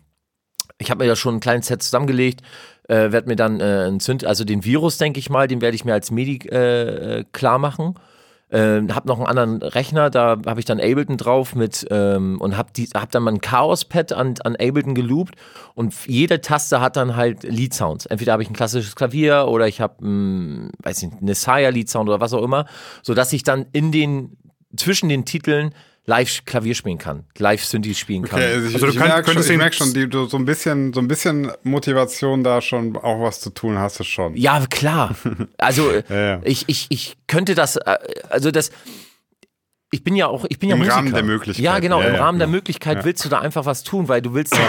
ich habe mir ja schon ein kleines Set zusammengelegt, äh, werde mir dann äh, ein Zünd, also den Virus, denke ich mal, den werde ich mir als Medi äh, äh, klar machen. Ähm, hab noch einen anderen Rechner, da habe ich dann Ableton drauf mit ähm, und hab, die, hab dann mal ein Chaos-Pad an, an Ableton geloopt und jede Taste hat dann halt Lead-Sounds. Entweder habe ich ein klassisches Klavier oder ich habe, weiß nicht, eine Saya-Lead-Sound oder was auch immer, sodass ich dann in den, zwischen den Titeln live Klavier spielen kann, live Synthi spielen kann. Okay, also ich, Also du ich könnt- merke schon, könntest ich merk schon die, du, so, ein bisschen, so ein bisschen Motivation da schon auch was zu tun hast du schon. Ja, klar. Also *laughs* äh, Ja, ja. Ich, ich, ich könnte das, äh, also das, ich bin ja auch, ich bin ja Im Musiker. Rahmen der Möglichkeit. Ja, genau, Ja, im ja, Rahmen der. Möglichkeit Ja. willst du da einfach was tun, weil du willst ja,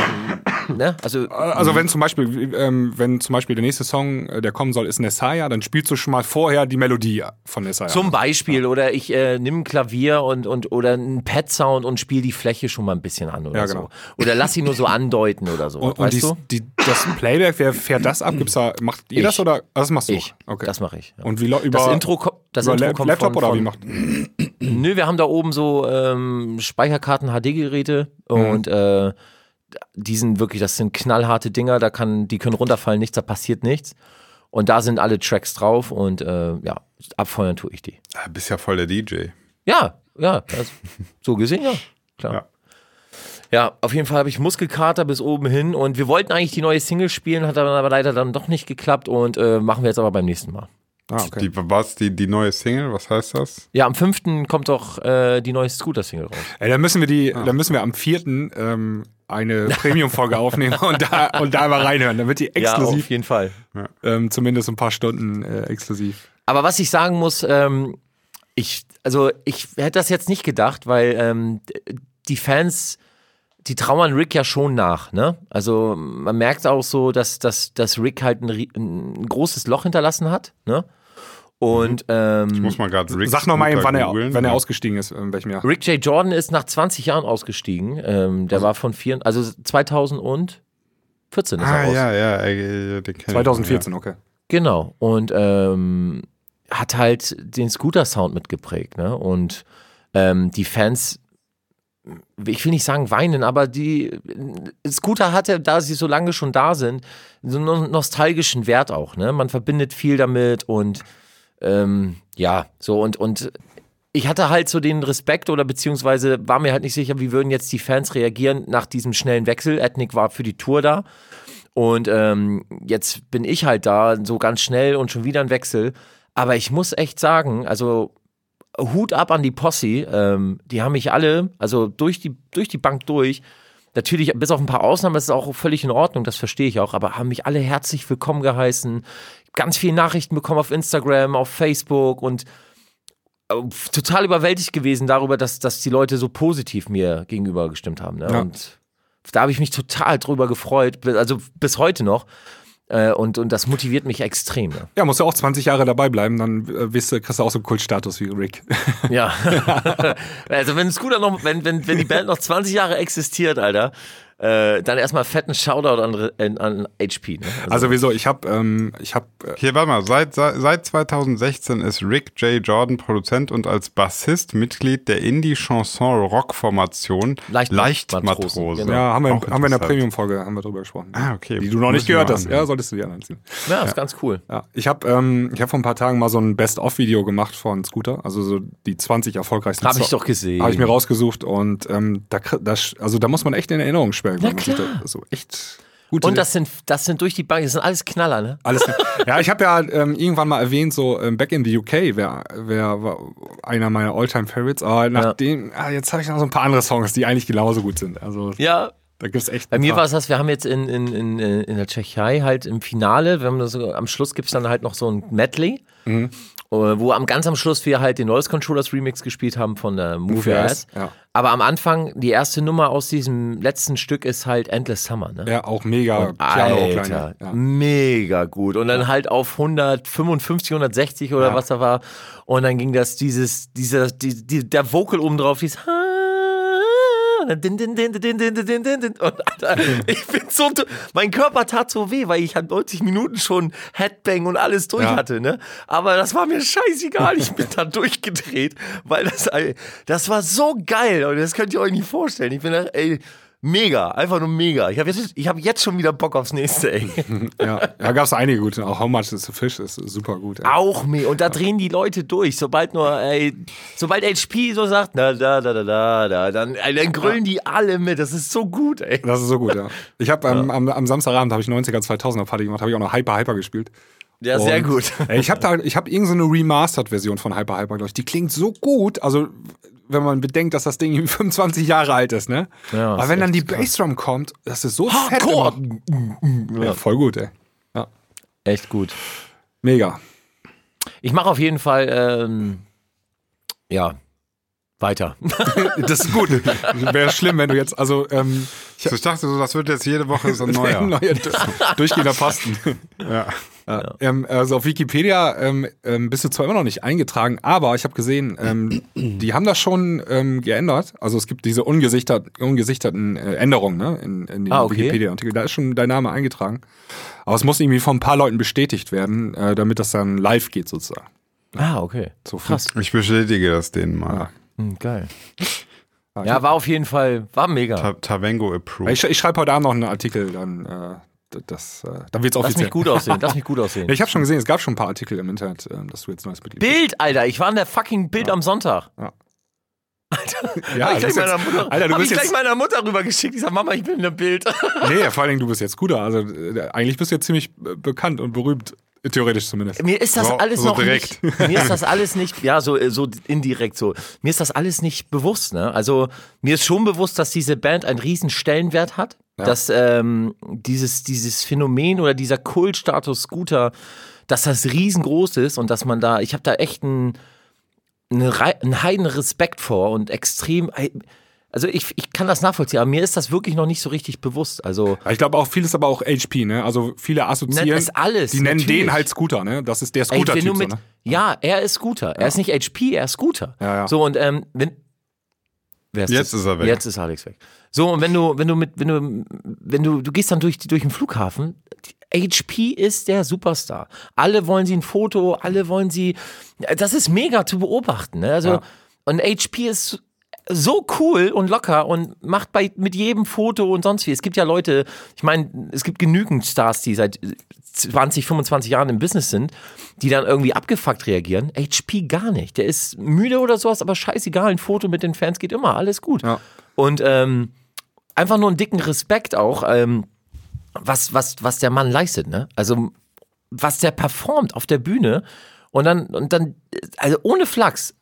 *clears throat* ne, also Also wenn zum Beispiel, ähm, wenn zum Beispiel der nächste Song, äh, der kommen soll, ist Nessaya, dann spielst du schon mal vorher die Melodie von Nessaya. zum Beispiel oder ich äh, nimm ein Klavier und, und oder einen Pad-Sound und spiele die Fläche schon mal ein bisschen an oder Ja, genau. so. Oder lass sie nur so *laughs* andeuten oder so. und, und weißt die, du? die, das Playback, wer fährt das ab? Gibt's da, macht ihr Ich. das oder das machst du? Ich. Okay. Das mache ich. Ja. und wie über, das Intro, das über Intro kommt Laptop von, oder wie macht? Nö, wir haben da oben so ähm, Speicherkarten, HD-Geräte Mhm. und äh, die sind wirklich, das sind knallharte Dinger, da kann, die können runterfallen, nichts, da passiert nichts. Und da sind alle Tracks drauf und äh, ja, abfeuern tue ich die. Ah, bist ja voll der DJ. Ja, ja, also, so gesehen, ja, klar. Ja. Ja. auf jeden Fall habe ich Muskelkater bis oben hin und wir wollten eigentlich die neue Single spielen, hat aber leider dann doch nicht geklappt und äh, machen wir jetzt aber beim nächsten Mal. Ah, okay. Die, was, die, die neue Single, was heißt das? Ja, am 5. kommt doch äh, die neue Scooter-Single raus. Ey, dann müssen wir die, Ah. dann müssen wir am 4. Ähm, eine Premium-Folge aufnehmen und da, und da mal reinhören. Dann wird die Ja, auf exklusiv, jeden Fall. ähm, zumindest ein paar Stunden äh, exklusiv. Aber was ich sagen muss, ähm, ich, also ich hätte das jetzt nicht gedacht, weil ähm, die Fans, die trauern Rick ja schon nach, ne? Also man merkt auch so, dass, dass, dass Rick halt ein, ein großes Loch hinterlassen hat, ne? Und ähm, Ich muss mal gerade Rick Sag noch mal eben, wann er, wann er Ja. ausgestiegen ist, in welchem Jahr. Rick J. Jordan ist nach 20 Jahren ausgestiegen. Ähm, der war von vier, also 2005 14 ist er Ah, raus. ja, ja, äh, den kenn ich 2014, noch, okay. Genau. Und ähm, hat halt den Scooter-Sound mitgeprägt, ne? Und ähm, die Fans, ich will nicht sagen weinen, aber die Scooter hatte, da sie so lange schon da sind, so einen no- nostalgischen Wert auch, ne? Man verbindet viel damit und ähm, ja, so und, und ich hatte halt so den Respekt oder beziehungsweise war mir halt nicht sicher, wie würden jetzt die Fans reagieren nach diesem schnellen Wechsel. Ethnic war für die Tour da. Und ähm, jetzt bin ich halt da, so ganz schnell und schon wieder ein Wechsel. Aber ich muss echt sagen, also Hut ab an die Posse. Ähm, die haben mich alle, also durch die, durch die Bank durch, natürlich bis auf ein paar Ausnahmen, das ist auch völlig in Ordnung, das verstehe ich auch, aber haben mich alle herzlich willkommen geheißen. Ganz viele Nachrichten bekommen auf Instagram, auf Facebook und äh, total überwältigt gewesen darüber, dass, dass die Leute so positiv mir gegenüber gestimmt haben. Ne? Ja. Und da habe ich mich total drüber gefreut, also bis heute noch. Äh, und, und das motiviert mich extrem. Ne? Ja, musst du auch 20 Jahre dabei bleiben, dann äh, bist du, kriegst du auch so einen Kultstatus wie Rick. *laughs* Ja. *laughs* also wenn Scooter noch, wenn, wenn, wenn die Band noch 20 Jahre existiert, Alter, äh, dann erstmal fetten Shoutout an, an, an HP. Ne? Also wieso, ich hab, ähm, ich hab, äh, Hier, warte mal, seit, seit seit 2016 ist Rick J. Jordan Produzent und als Bassist Mitglied der Indie-Chanson-Rock-Formation Leichtmatrosen, Leichtmatrose. genau. ja, haben wir, Auch haben wir in der. Premium-Folge haben wir drüber gesprochen. Ah, okay. Die du noch nicht ich gehört hast. Ja, solltest du dir anziehen. Ja, ist ganz cool. Ja, ich habe ähm, ich hab vor ein paar Tagen mal so ein Best-of-Video gemacht von Scooter, also so die 20 erfolgreichsten Habe ich doch gesehen. Habe ich mir rausgesucht und ähm, da, das, also da muss man echt in Erinnerung schwelgen. Ja, man sich klar. Da, so echt gute Und das sind, das sind durch die Bank, das sind alles Knaller, ne? alles. ja, ich habe ja ähm, irgendwann mal erwähnt, so ähm, Back in the UK wäre wär, war einer meiner Alltime Favorites, aber nachdem, ah, jetzt habe ich noch so ein paar andere Songs, die eigentlich genauso gut sind. Also Ja. da gibt's echt. Bei mir war es das, wir haben jetzt in, in, in, in der Tschechei halt im Finale, wir haben das so, am Schluss gibt's dann halt noch so ein Medley, Mhm. Äh, wo am ganz am Schluss wir halt den Noise Controllers Remix gespielt haben von der Move. Ass, ja. Aber am Anfang, die erste Nummer aus diesem letzten Stück ist halt Endless Summer, ne? ja auch mega Und Piano Alter, kleiner. Ja. mega gut. Und dann halt auf 155, 160 oder was da war. Und dann ging das, dieses, dieser, die, die, der Vocal oben drauf, dieses und ich bin so, mein Körper tat so weh, weil ich halt 90 Minuten schon Headbang und alles durch ja. hatte, ne? Aber das war mir scheißegal. Ich bin da *laughs* durchgedreht, weil das, das war so geil. Und das könnt ihr euch nicht vorstellen. Ich bin da, ey, mega, einfach nur mega. Ich habe jetzt, ich hab jetzt schon wieder Bock aufs nächste, ey. *laughs* Ja, da gab es einige gute. Auch How Much is a Fish ist super gut. Ey. Auch mega. Und da drehen die Leute durch. Sobald nur, ey, sobald HP so sagt, na, da, da, da, da, da, dann, ey, dann grüllen die alle mit. Das ist so gut, ey. Das ist so gut, ja. Ich habe ähm, am, am Samstagabend habe ich 90er 2000er Party gemacht, habe ich auch noch Hyper Hyper gespielt. Ja, sehr Und, gut. Ey, ich habe da, ich habe irgendeine Remastered-Version von Hyper Hyper, glaube ich. Die klingt so gut, also wenn man bedenkt, dass das Ding *laughs* irgendwie 25 Jahre alt ist, ne? Ja, Aber wenn dann die krass. Bassdrum kommt, das ist so Hardcore. fett. Ja, voll gut, ey. Ja, Echt gut. mega. Ich mache auf jeden Fall, ähm, ja, weiter. *laughs* Das ist gut. Wäre schlimm, wenn du jetzt, also ähm, Ich dachte so, das wird jetzt jede Woche so ein *laughs* neuer. neuer durchgehender Posten. ja. Ja. Ähm, also auf Wikipedia ähm, ähm, bist du zwar immer noch nicht eingetragen, aber ich habe gesehen, ähm, *clears throat* die haben das schon ähm, geändert. Also es gibt diese ungesichtert, ungesichterten äh, Änderungen ne, in, in den Ah, okay. Wikipedia-Artikel. Da ist schon dein Name eingetragen. Aber es muss irgendwie von ein paar Leuten bestätigt werden, äh, damit das dann live geht sozusagen. ah, okay. So Krass. Ich bestätige das denen mal. Hm, geil. Ja, war auf jeden Fall, war mega. Ta Tavengo approved. Ich, ich schreibe heute Abend noch einen Artikel, dann, äh, das, äh, dann wird's Lass offiziell. mich gut aussehen, lass mich gut aussehen. Ja, *laughs* ich habe schon gesehen, es gab schon ein paar Artikel im Internet, ähm, dass du jetzt neues Mitglied bist. Bild, Alter, ich war in der fucking Bild am Sonntag. Ja. Alter, Ja, hab ich du gleich bist meiner jetzt- Mutter, Alter, du hab bist ich gleich meiner Mutter rübergeschickt. Ich sag, Mama, ich bin in der Bild. Nee, vor allen Dingen, du bist jetzt guter. Also äh, eigentlich bist du jetzt ziemlich äh, bekannt und berühmt, äh, theoretisch zumindest. Mir ist das So- alles so noch direkt. nicht. Mir ist das alles *laughs* nicht. Ja, so äh, so indirekt so. Mir ist das alles nicht bewusst. Ne? Also mir ist schon bewusst, dass diese Band einen riesen Stellenwert hat. Dass ähm, dieses dieses Phänomen oder dieser Kultstatus Scooter, dass das riesengroß ist und dass man da. Ich habe da echt einen eine, Rei- einen heiden Respekt vor und extrem. Also ich, ich kann das nachvollziehen, aber mir ist das wirklich noch nicht so richtig bewusst. Also Ich glaube auch vieles aber auch HP, ne? Also viele assoziieren, Nennt es alles, die nennen natürlich. den halt Scooter, ne? Das ist der Ey, wenn Scooter-Typ, so, ne? Ja, er ist Scooter. Er ist nicht HP, er ist Scooter. Ja, ja. So, und ähm, wenn, Wer Jetzt das? ist er weg. Jetzt ist Alex weg. So, und wenn du, wenn du mit, wenn du, wenn du, du gehst dann durch, die- durch den Flughafen, HP ist der Superstar. Alle wollen sie ein Foto, alle wollen sie, das ist mega zu beobachten. Ne? Also, Ja. und HP ist so cool und locker und macht bei mit jedem Foto und sonst wie. Es gibt ja Leute, ich meine, es gibt genügend Stars, die seit 20, 25 Jahren im Business sind, die dann irgendwie abgefuckt reagieren. HP gar nicht. Der ist müde oder sowas, aber scheißegal, ein Foto mit den Fans geht immer, alles gut. Ja. Und ähm, einfach nur einen dicken Respekt auch, ähm, was, was, was der Mann leistet, ne? Also, was der performt auf der Bühne und dann, und dann, also ohne Flachs,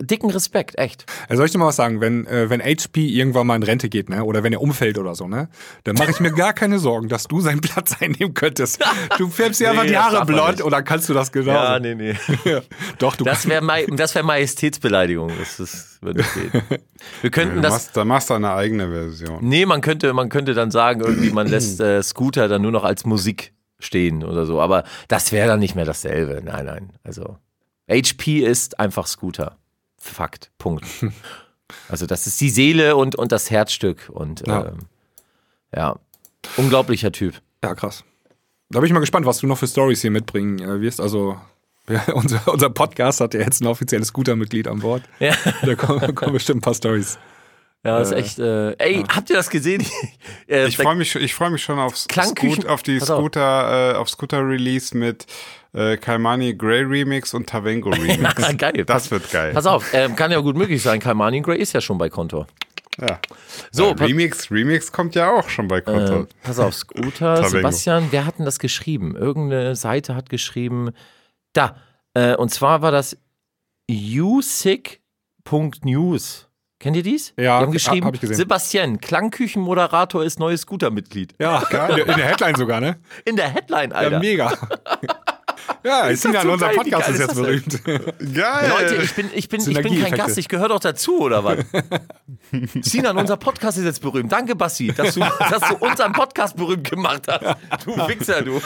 dicken Respekt, echt. Also soll ich dir mal was sagen, wenn, äh, wenn HP irgendwann mal in Rente geht, ne, oder wenn er umfällt oder so, ne, dann mache ich mir gar keine Sorgen, dass du seinen Platz *laughs* einnehmen könntest. Du färbst dir *laughs* Nee, einfach die das Haare blond dann kannst du das genau. nee, nee. *laughs* Ja. Doch, du Das wäre Maj das wär Majestätsbeleidigung. Das, das würde nicht gehen. Wir könnten das. machst, da machst du eine eigene Version. Nee, man könnte, man könnte dann sagen, irgendwie, man lässt äh, Scooter dann nur noch als Musik stehen oder so. Aber das wäre dann nicht mehr dasselbe. Nein, nein. Also HP ist einfach Scooter. Fakt. Punkt. *laughs* Also das ist die Seele und, und das Herzstück. Und Ja. ähm, ja, unglaublicher Typ. Ja, krass. Da bin ich mal gespannt, was du noch für Stories hier mitbringen äh, wirst. Also, ja, *laughs* unser, unser Podcast hat ja jetzt ein offizielles Scooter-Mitglied an Bord. Ja, Da kommen, kommen bestimmt ein paar Stories. ja ist echt. Äh, ey, habt ihr das gesehen? *laughs* Äh, Ich freue mich, ich freu mich schon aufs Klangküchen- Scoot, auf die. Scooter, äh, auf Scooter Release mit äh, Kalmani Grey Remix und Tavengo *laughs* Remix. Ja, geil. Das wird geil. Pass auf, ähm, kann ja gut möglich sein. Kalmani Gray ist ja schon bei Konto. Ja. So, äh, pa- Remix, Remix kommt ja auch schon bei Konto. Äh, pass auf, Scooter. Sebastian, wer hat denn das geschrieben? Irgendeine Seite hat geschrieben, da, äh, und zwar war das usick.news. Kennt ihr dies? Ja, Die haben geschrieben, hab ich gesehen. Sebastian, Klangküchenmoderator ist neues Scooter-Mitglied. Ja, in der, *laughs* in der Headline sogar, ne? In der Headline, Ja, Alter. mega. *laughs* Ja, Ist Sinan, unser geil? Podcast ist jetzt berühmt. *laughs* Geil. Leute, ich bin, ich, bin, ich bin kein. Gast, ich gehöre doch dazu, oder was? *laughs* Sinan, unser Podcast ist jetzt berühmt. Danke, Bassi, dass du, dass du unseren Podcast berühmt gemacht hast. Du Wichser, du.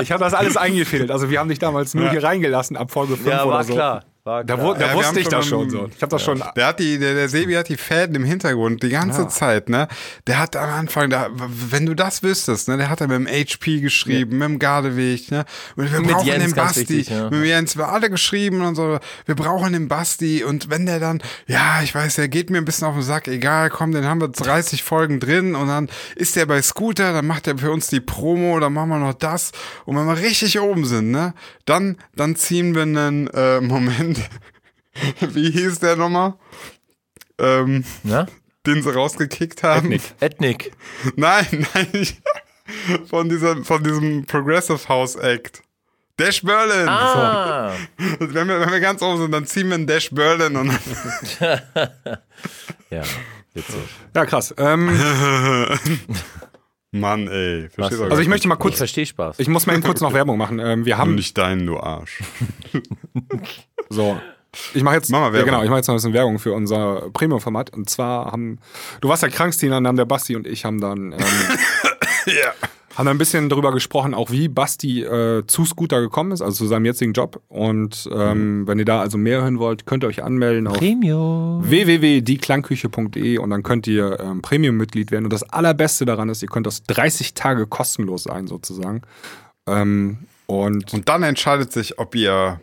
Ich habe das alles eingefädelt. Also wir haben dich damals nur hier reingelassen ab Folge 5 Ja, oder war so. klar. War Da, wu- da Ja, wusste ich das schon so. Ich habe das schon. Der hat die, der, der Sebi hat die Fäden im Hintergrund die ganze Zeit, ne? Der hat am Anfang, da, wenn du das wüsstest, ne, der hat er mit dem HP geschrieben, mit dem Gardeweg, ne? Und wir Mit brauchen Jens, den Basti. wichtig, ja. Mit Jens, wir alle geschrieben und so, wir brauchen den Basti. Und wenn der dann, ja, ich weiß, der geht mir ein bisschen auf den Sack, egal, komm, den haben wir 30 Folgen drin und dann ist der bei Scooter, dann macht er für uns die Promo, dann machen wir noch das. Und wenn wir richtig oben sind, ne, dann, dann ziehen wir einen, äh, Moment. *laughs* Wie hieß der nochmal? Ähm, Na? den sie rausgekickt haben. Ethnic. Ethnic. Nein, *laughs* nein. Ich, von, dieser, von diesem Progressive House Act. Dash Berlin. Ah, So. Wenn, wir, wenn wir ganz oben sind, dann ziehen wir einen Dash Berlin und *laughs* ja, witzig. Ja, krass. Ähm, Mann, ey. Verstehst du also ich möchte mal Ich kurz, verstehe Spaß. ich muss mal eben kurz noch Werbung machen. Ähm, wir haben nicht deinen, du Arsch. So. Ich mache jetzt, Mach mal ja, genau, ich mache jetzt noch ein bisschen Werbung für unser Premium-Format. Und zwar haben, du warst ja krank, Stina, dann haben der Basti und ich haben dann, ähm, *laughs* Ja. haben dann ein bisschen darüber gesprochen, auch wie Basti äh, zu Scooter gekommen ist, also zu seinem jetzigen Job. Und ähm, wenn ihr da also mehr hören wollt, könnt ihr euch anmelden auf Premium. www.dieklangküche.de und dann könnt ihr ähm, Premium-Mitglied werden. Und das Allerbeste daran ist, ihr könnt das 30 Tage kostenlos sein, sozusagen. Ähm, und Und dann entscheidet sich, ob ihr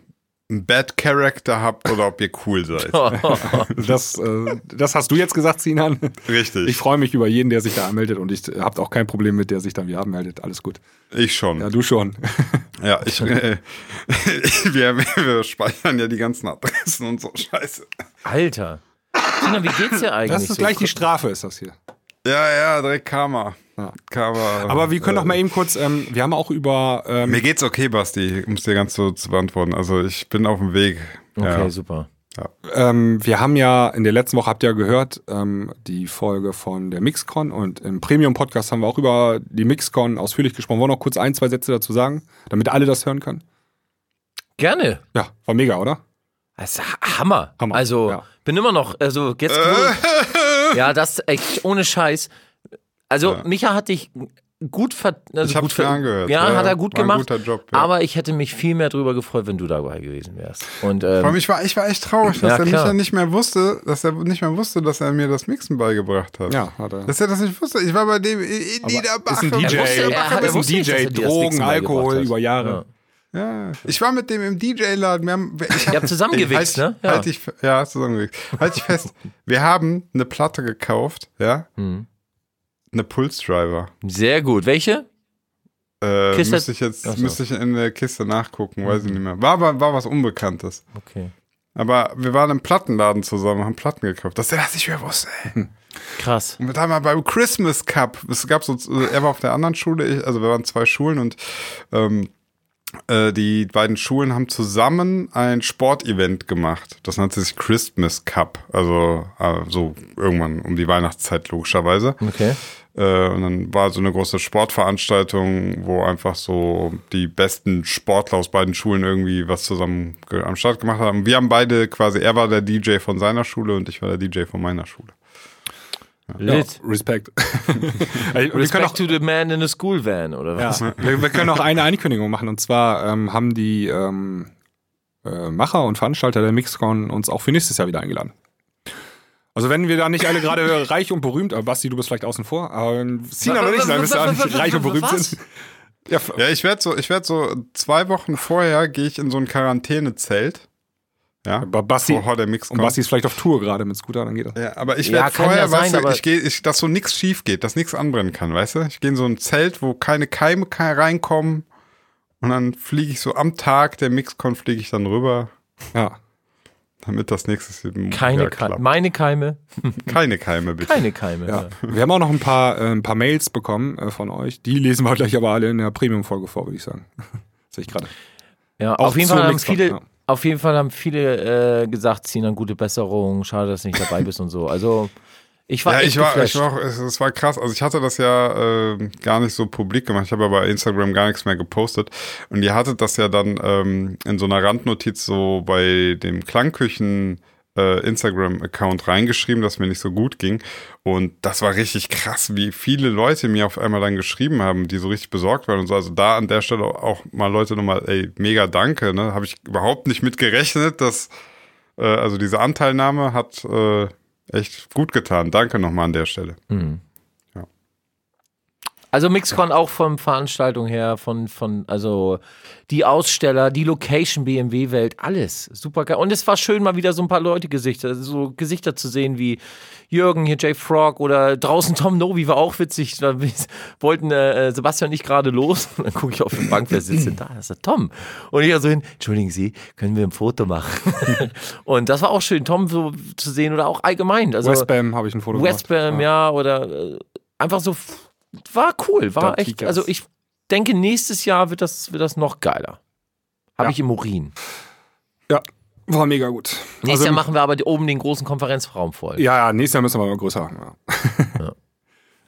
einen Bad Character habt oder ob ihr cool seid. *laughs* das, äh, das hast du jetzt gesagt, Sinan. Richtig. Ich freue mich über jeden, der sich da anmeldet und ich habt auch kein Problem mit, der sich dann wieder anmeldet. Alles gut. Ich schon. Ja, du schon. Ja, ich, äh, *laughs* wir, wir speichern ja die ganzen Adressen und so Scheiße. Alter. Tina, wie geht's dir eigentlich? Das ist so? gleich die Strafe, ist das hier. Ja, ja, direkt Karma. Ja. Karma. Aber wir können äh, doch mal eben kurz, ähm, wir haben auch über, ähm, Mir geht's okay, Basti, um es dir ganz so zu beantworten. Also ich bin auf dem Weg. Okay, ja. super. ähm, wir haben ja in der letzten Woche, habt ihr ja gehört, ähm, die Folge von der Mixcon und im Premium-Podcast haben wir auch über die Mixcon ausführlich gesprochen. Wollen wir noch kurz ein, zwei Sätze dazu sagen, damit alle das hören können? Gerne. Ja, war mega, oder? Das ist Ha- Hammer. Hammer, Also, ja. bin immer noch, also jetzt. *laughs* Äh. Ja, das echt ohne Scheiß. Also, Micha hat dich gut ver also Ich hab's gut angehört. Ja, Ja, hat er gut war ein gemacht. guter Job, ja. Aber ich hätte mich viel mehr darüber gefreut, wenn du dabei gewesen wärst. Und Vor allem, ähm, ich war, ich war echt traurig, dass Ja, er mich ja nicht mehr wusste, dass er nicht mehr wusste, dass er mir das Mixen beigebracht hat. Ja, hat er. Dass er das nicht wusste. Ich war bei dem in in Niederbach. ist ein DJ, Er wusste- er hat- er ist ein wusste nicht, dass DJ, er Drogen, Alkohol über Jahre. Ja, ich war mit dem im DJ-Laden. Wir haben, ich hab, Ihr habt zusammengewichst, halt, ne? Ja. Halt ich, ja, zusammengewichst. Halt ich fest. Wir haben eine Platte gekauft, ja? Mhm. Eine Pulse-Driver. sehr gut. Welche? Äh, Kiste- müsste ich jetzt so. müsste ich in der Kiste nachgucken, weiß ich nicht mehr. War, war, war was Unbekanntes. Okay. Aber wir waren im Plattenladen zusammen, haben Platten gekauft. Dass er das nicht mehr wusste, ey. Krass. Und wir haben mal beim Christmas Cup, es gab so, er war auf der anderen Schule, ich, also wir waren zwei Schulen und ähm, äh, die beiden Schulen haben zusammen ein Sportevent gemacht. Das nannte sich Christmas Cup, also äh, so irgendwann um die Weihnachtszeit logischerweise. Okay. Äh, und dann war so eine große Sportveranstaltung, wo einfach so die besten Sportler aus beiden Schulen irgendwie was zusammen am Start gemacht haben. Wir haben beide quasi, er war der DJ von seiner Schule und ich war der DJ von meiner Schule. Ja, Lit. Respekt. *laughs* wir, können Respect auch, to the man in a school van, oder was? ja, wir, wir können auch eine Ankündigung machen. Und zwar ähm, haben die ähm, äh, Macher und Veranstalter der Mixcon uns auch für nächstes Jahr wieder eingeladen. Also wenn wir da nicht alle gerade reich und berühmt, aber Basti, du bist vielleicht außen vor, aber Sina oder ich sein, bis da nicht reich und berühmt Was? sind. Ja, Ja, ich werde so, ich werde so zwei Wochen vorher gehe ich in so ein Quarantänezelt. Ja, aber Basti, bevor der Mix und kommt. Basti ist vielleicht auf Tour gerade mit Scooter, dann geht das. ja, aber ich Ja, werde kann vorher, ja sein, weißt du, ich gehe, ich, dass so nichts schief geht, dass nichts anbrennen kann, weißt du? Ich gehe in so ein Zelt, wo keine Keime ke- reinkommen und dann fliege ich so am Tag der Mixcon fliege ich dann rüber, Ja. damit das nächstes Jahr Keine ja, Keime. Meine Keime. *laughs* Keine Keime bitte. Keine Keime. Ja. Wir haben auch noch ein paar, äh, ein paar Mails bekommen äh, von euch. Die lesen wir gleich aber alle in der Premium-Folge vor, würde ich sagen. *laughs* Sehe ich gerade. Ja, Auch auf jeden Fall haben viele, ja. Auf jeden Fall haben viele äh, gesagt, Sinan, gute Besserung, schade, dass du nicht dabei bist und so. Also ich war Ja, ich war, geflasht. ich war auch, es, es war krass. Also ich hatte das ja äh, gar nicht so publik gemacht. Ich habe aber bei Instagram gar nichts mehr gepostet. Und ihr hattet das ja dann ähm, in so einer Randnotiz so bei dem Klangküchen äh, Instagram-Account reingeschrieben, dass mir nicht so gut ging. Und das war richtig krass, wie viele Leute mir auf einmal dann geschrieben haben, die so richtig besorgt waren und so. Also da an der Stelle auch mal Leute nochmal, ey, mega danke. Ne? Habe ich überhaupt nicht mit gerechnet, dass äh, also diese Anteilnahme hat äh, echt gut getan. Danke nochmal an der Stelle. Also Mixcon auch von Veranstaltung her, von, von, also die Aussteller, die Location BMW-Welt, alles super geil. Und es war schön, mal wieder so ein paar Leute Gesichter, so Gesichter zu sehen wie Jürgen, hier Jay Frog oder draußen Tom Novi war auch witzig. Da wollten äh, Sebastian und ich gerade los. Und dann gucke ich auf die Bank, wer sitzt denn da? Das ist der Tom. Und ich so hin, entschuldigen Sie, können wir ein Foto machen? *laughs* und das war auch schön, Tom so zu sehen oder auch allgemein. Also Westbam habe ich ein Foto gemacht. Westbam, ja, oder äh, einfach so, war cool, war echt, also ich denke, nächstes Jahr wird das, wird das noch geiler. Habe Ja. ich im Urin. Ja, war mega gut. Nächstes Also- Jahr machen wir aber oben den großen Konferenzraum voll. Ja, ja, nächstes Jahr müssen wir mal größer machen. Ja.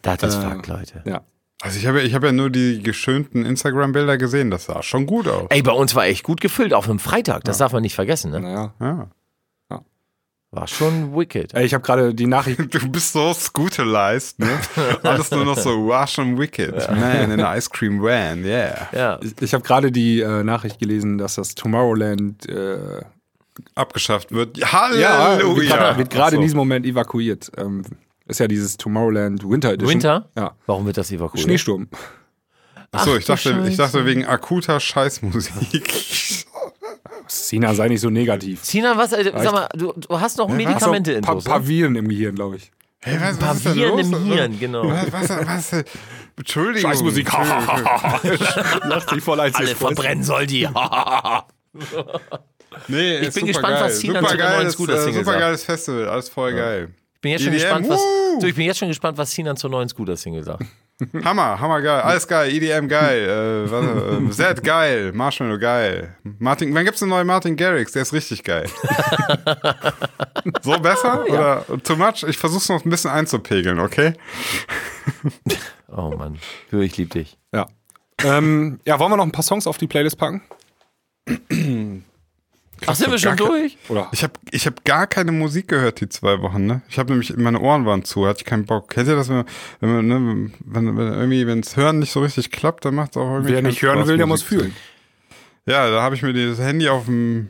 Das ist Äh, Fakt, Leute. ja. Also ich habe ja, ich habe ja nur die geschönten Instagram-Bilder gesehen. Das sah schon gut aus. Ey, bei uns war echt gut gefüllt, auf einem Freitag, das darf man nicht vergessen, ne? Naja. Ja. War schon wicked. Ey, ich habe gerade die Nachricht. *laughs* Du bist so scooterized, ne? Alles nur noch so, wow, schon wicked. Man in an ice cream van, yeah. Ja. Ich, ich habe gerade die äh, Nachricht gelesen, dass das Tomorrowland äh, Abgeschafft wird. ja, Halleluja. wird gerade wird gerade so. in diesem Moment evakuiert. Ähm, ist ja dieses Tomorrowland Winter Edition. Winter? Ja. Warum wird das evakuiert? Schneesturm. Achso, Ach ich dachte, ich dachte wegen akuter Scheißmusik. *laughs* Sina, sei nicht so negativ. Sina, was, äh, sag mal, du, du hast noch Medikamente in pa Dose, paar? Viren im Gehirn, glaube ich. Hey, was, was ist denn los? im Hirn, genau. Was, was, was, Entschuldigung. Scheißmusik. Entschuldigung. *laughs* Lacht sich voll als Alle verbrennen soll die. Nee, Ich ist bin super gespannt, geil. was Sinan zu der Super neuen Scooter-Single äh, Super sagt. geiles Festival, alles voll geil. Ich bin jetzt schon EDM, gespannt, was, so, ich bin jetzt schon gespannt, was Sinan zur neuen Scooter-Single sagt. Hammer, hammer geil, alles geil, EDM geil, äh, was, äh, Zed geil, Marshmallow geil. Martin, wann gibt's eine neue Martin Garrix? Der ist richtig geil. so besser oder too much? Ich versuch's noch ein bisschen einzupegeln, okay? Oh Mann, Hör, ich lieb dich. Ja. ähm, ja, wollen wir noch ein paar Songs auf die Playlist packen? Ach, sind wir schon durch? Oder? Ich habe ich hab gar keine Musik gehört die zwei Wochen, ne? Ich habe nämlich, meine Ohren waren zu, hatte ich keinen Bock. Kennt ihr das, wenn man, wenn man, ne, wenn, wenn irgendwie, wenn's Hören nicht so richtig klappt, dann macht es auch irgendwie Wer nicht hören Spaß, will, der Musik muss fühlen. Ja, da habe ich mir das Handy auf den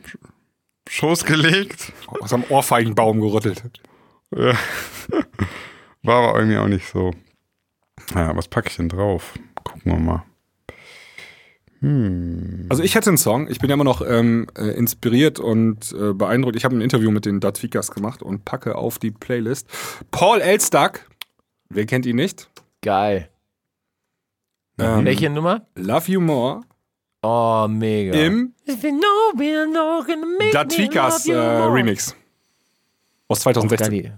Schoß gelegt. Aus einem Ohrfeigenbaum gerüttelt. Ja. *laughs* War aber irgendwie auch nicht so. Ja, was packe ich denn drauf? Gucken wir mal. Also ich hätte einen Song, ich bin ja immer noch ähm, äh, inspiriert und äh, beeindruckt. Ich habe ein Interview mit den Datvikas gemacht und packe auf die Playlist Paul Elstack. Wer kennt ihn nicht? Geil. Ähm, Welche Nummer? Love You More Oh, mega. im Datvikas love äh, you more. Remix aus Oh, 2016. geil.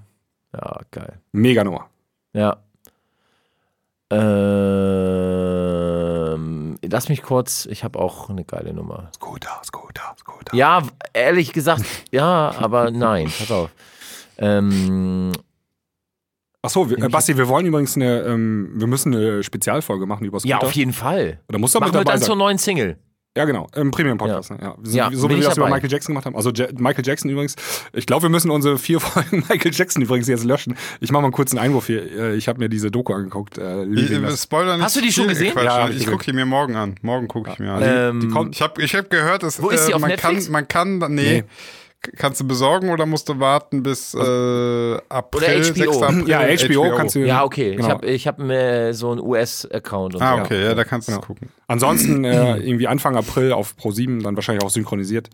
Ja, geil. Mega Nummer. Ja. Ähm, lass mich kurz, ich habe auch eine geile Nummer. Scooter, Scooter, Scooter. Ja, ehrlich gesagt, ja, aber nein, pass auf. Ähm, Achso, äh, Basti, wir wollen übrigens eine, ähm, wir müssen eine Spezialfolge machen über Scooter. ja, auf jeden Fall. Oder muss da mit Machen wir dann sein? zur neuen Single. Ja, genau, im Premium-Podcast. Ja. Ja. So, Ja, so bin wie wir das über. Michael Jackson gemacht haben. Also Ja- Michael Jackson übrigens. Ich glaube, wir müssen unsere vier *laughs* Folgen Michael Jackson übrigens jetzt löschen. Ich mache mal einen kurzen Einwurf hier. Äh, Ich habe mir diese Doku angeguckt. Äh, Ich, Spoiler nicht Hast du die schon gesehen? Quatsch, Ja, ich gucke die mir morgen an. Morgen gucke ich mir an. Ähm, die kommt, Ich habe ich hab gehört, dass Wo ist die, äh, auf man, Netflix? kann, man kann, nee, Nee. Kannst du besorgen oder musst du warten bis äh, April, Oder HBO. 6. April? ja, HBO, kannst du. Ja, okay. Ich Genau. habe ich hab mir so einen US-Account Ah, okay, ja, da kannst du es Genau. gucken. Ansonsten äh, *clears throat* irgendwie Anfang April auf Pro 7, dann wahrscheinlich auch synchronisiert.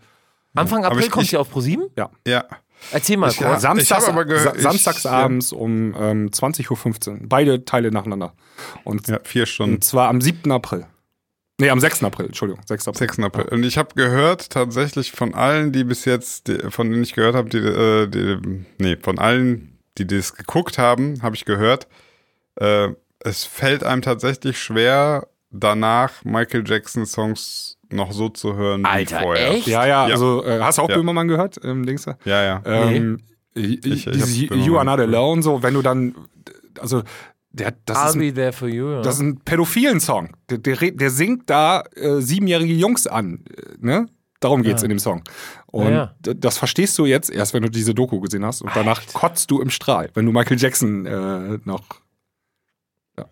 Anfang April ich- kommt ich- sie auf Pro7? Ja. Erzähl mal Ich- ja, kurz. Samstags, ich- samstagsabends um ähm, 20.15 Uhr. Beide Teile nacheinander. Und, Ja, vier Stunden. und zwar am 7. April. Nee, am 6. April, Entschuldigung. 6. April. 6. April. Und ich habe gehört, tatsächlich von allen, die bis jetzt, die, von denen ich gehört habe, die, äh, die, nee, von allen, die das geguckt haben, habe ich gehört, äh, es fällt einem tatsächlich schwer, danach Michael Jackson Songs noch so zu hören Alter, wie vorher. echt? Ja, ja, Ja. also äh, hast du auch Ja. Böhmermann gehört? Ähm, Dings da? Ja, ja. Ähm, Ich- ich diese hab's You Are Not. Alone, so, wenn du dann, also, der, das, I'll ist ein, be there for you. Ja. das ist ein pädophilen Song. Der, der, der singt da äh, siebenjährige Jungs an, äh, ne? Darum geht's Ja. in dem Song. Und Ja, das verstehst du jetzt erst, wenn du diese Doku gesehen hast. Und danach kotzt du im Strahl, wenn du Michael Jackson äh, noch.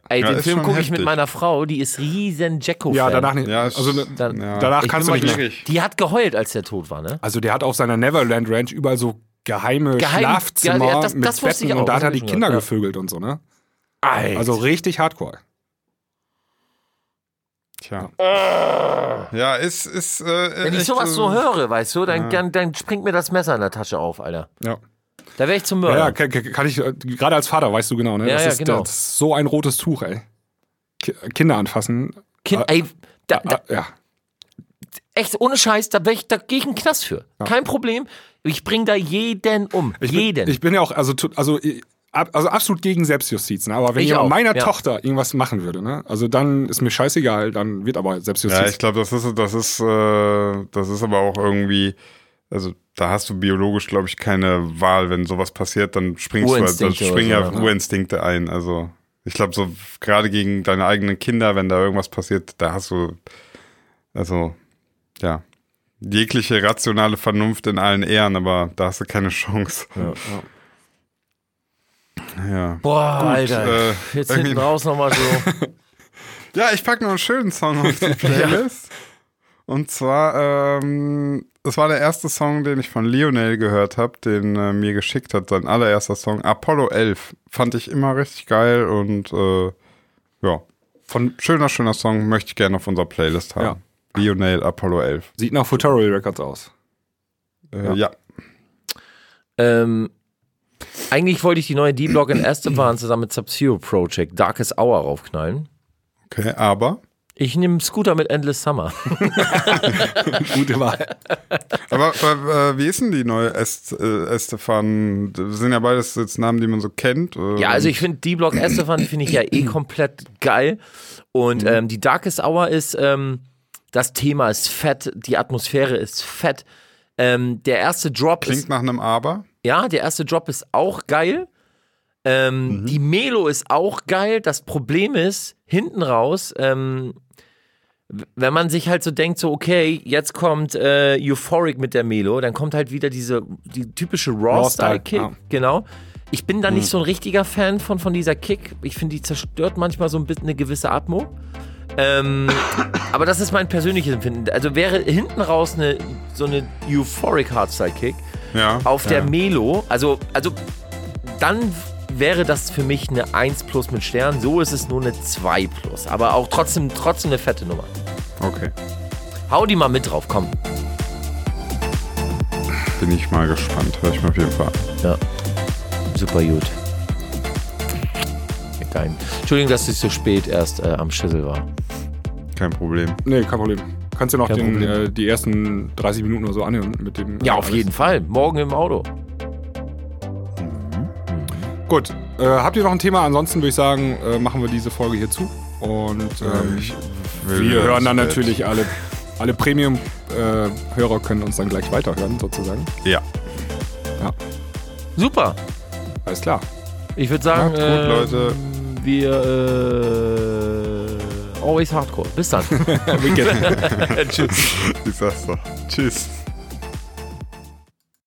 Ey, Ja, den Film gucke ich mit meiner Frau, die ist riesen Jacko-Fan. Ja, danach nicht. Also, ne, Dann- ja. danach Ich kannst du nicht mehr. Die hat geheult, als der tot war, ne? Also der hat auf seiner Neverland Ranch überall so geheime Geheim- Schlafzimmer ja, das- mit das ich Betten auch, und da hat er die Kinder gehört, ja. gevögelt und so, ne? Alter. Also richtig hardcore. Tja. Ja, ist, ist, äh, Wenn ich sowas äh, so höre, weißt du, dann, Ja. dann, dann springt mir das Messer in der Tasche auf, Alter. Ja. Da wäre ich zum Ja, Mörder. ja kann, kann ich, äh, gerade als Vater weißt du genau, ne? Ja, das, ja, ist, genau. das ist so ein rotes Tuch, ey. Ki Kinder anfassen. Kind, Ah, ey, da, da, Ah, ja. echt ohne Scheiß, da, ich, da gehe ich in den Knast für. Kein Problem. Ich bring da jeden um. Ich jeden. Bin, ich bin ja auch, also, also, ich- ab- also absolut gegen Selbstjustiz, ne? Aber wenn Ich jemand auch, meiner ja. Tochter irgendwas machen würde, ne? Also dann ist mir scheißegal, dann wird aber Selbstjustiz. Ja, ich glaube, das ist, das ist, äh, das ist aber auch irgendwie, also da hast du biologisch, glaube ich, keine Wahl. Wenn sowas passiert, dann springst du, halt- Urinstinkte springen ja so, ne? Urinstinkte ein. Also ich glaube, so gerade gegen deine eigenen Kinder, wenn da irgendwas passiert, da hast du, also ja, jegliche rationale Vernunft in allen Ehren, aber da hast du keine Chance. ja. Ja. Boah, Alter. äh, Jetzt irgendwie- hinten raus nochmal so. *laughs* Ja, ich packe noch einen schönen Song auf die *laughs* Playlist. Und zwar, ähm, das war der erste Song, den ich von Lionel gehört habe, den äh, mir geschickt hat, sein allererster Song, Apollo 11. Fand ich immer richtig geil und äh, ja, von schöner, schöner Song möchte ich gerne auf unserer Playlist haben. Lionel Apollo 11. Sieht nach Futural Records aus. Äh, ja. ähm, eigentlich wollte ich die neue D-Block in Esteban zusammen mit Sub-Zero Project Darkest Hour raufknallen. okay, aber, Ich nehme Scooter mit Endless Summer. *laughs* Gute Wahl. aber äh, wie ist denn die neue Est, äh, Estefan? Das sind ja beides jetzt Namen, die man so kennt. Ja, also ich finde D-Block Estefan finde ich ja eh komplett geil. Und Mhm. ähm, die Darkest Hour ist, ähm, das Thema ist fett, die Atmosphäre ist fett. Ähm, der erste Drop ist Klingt nach einem Aber. Ja, der erste Drop ist auch geil. Ähm, Die Melo ist auch geil. Das Problem ist, hinten raus, ähm, wenn man sich halt so denkt, so okay, jetzt kommt äh, Euphoric mit der Melo, dann kommt halt wieder diese die typische Raw-Style-Kick, Raw-Style, ja. genau. Ich bin da nicht so ein richtiger Fan von, von dieser Kick. Ich finde, die zerstört manchmal so ein bisschen eine gewisse Atmo. Ähm, *coughs* aber das ist mein persönliches Empfinden. Also wäre hinten raus eine, so eine Euphoric Hardstyle-Kick Ja. auf der ja. Melo, also, also dann wäre das für mich eine 1 plus mit Stern. So ist es nur eine 2 plus. Aber auch trotzdem, trotzdem eine fette Nummer. Okay. Hau die mal mit drauf, komm. Bin ich mal gespannt. Hör ich mir auf jeden Fall an. Ja. Super gut. Geil. Entschuldigung, dass ich so spät erst äh, am Schüssel war. Kein Problem. Nee, kein Problem. Kannst du noch den, äh, die ersten 30 Minuten oder so anhören mit dem. Ja, äh, auf alles. jeden Fall. Morgen im Auto. Gut. Äh, habt ihr noch ein Thema? Ansonsten würde ich sagen, äh, machen wir diese Folge hier zu. Und ähm, wir hören dann Bett. natürlich alle, alle Premium-Hörer können uns dann gleich weiterhören, sozusagen. Ja. Super. Alles klar. Ich würde sagen, gut, ähm, Leute. wir äh, always hardcore. Bis dann. *laughs* Weekend. *laughs* Tschüss. Ich sag's doch. Tschüss.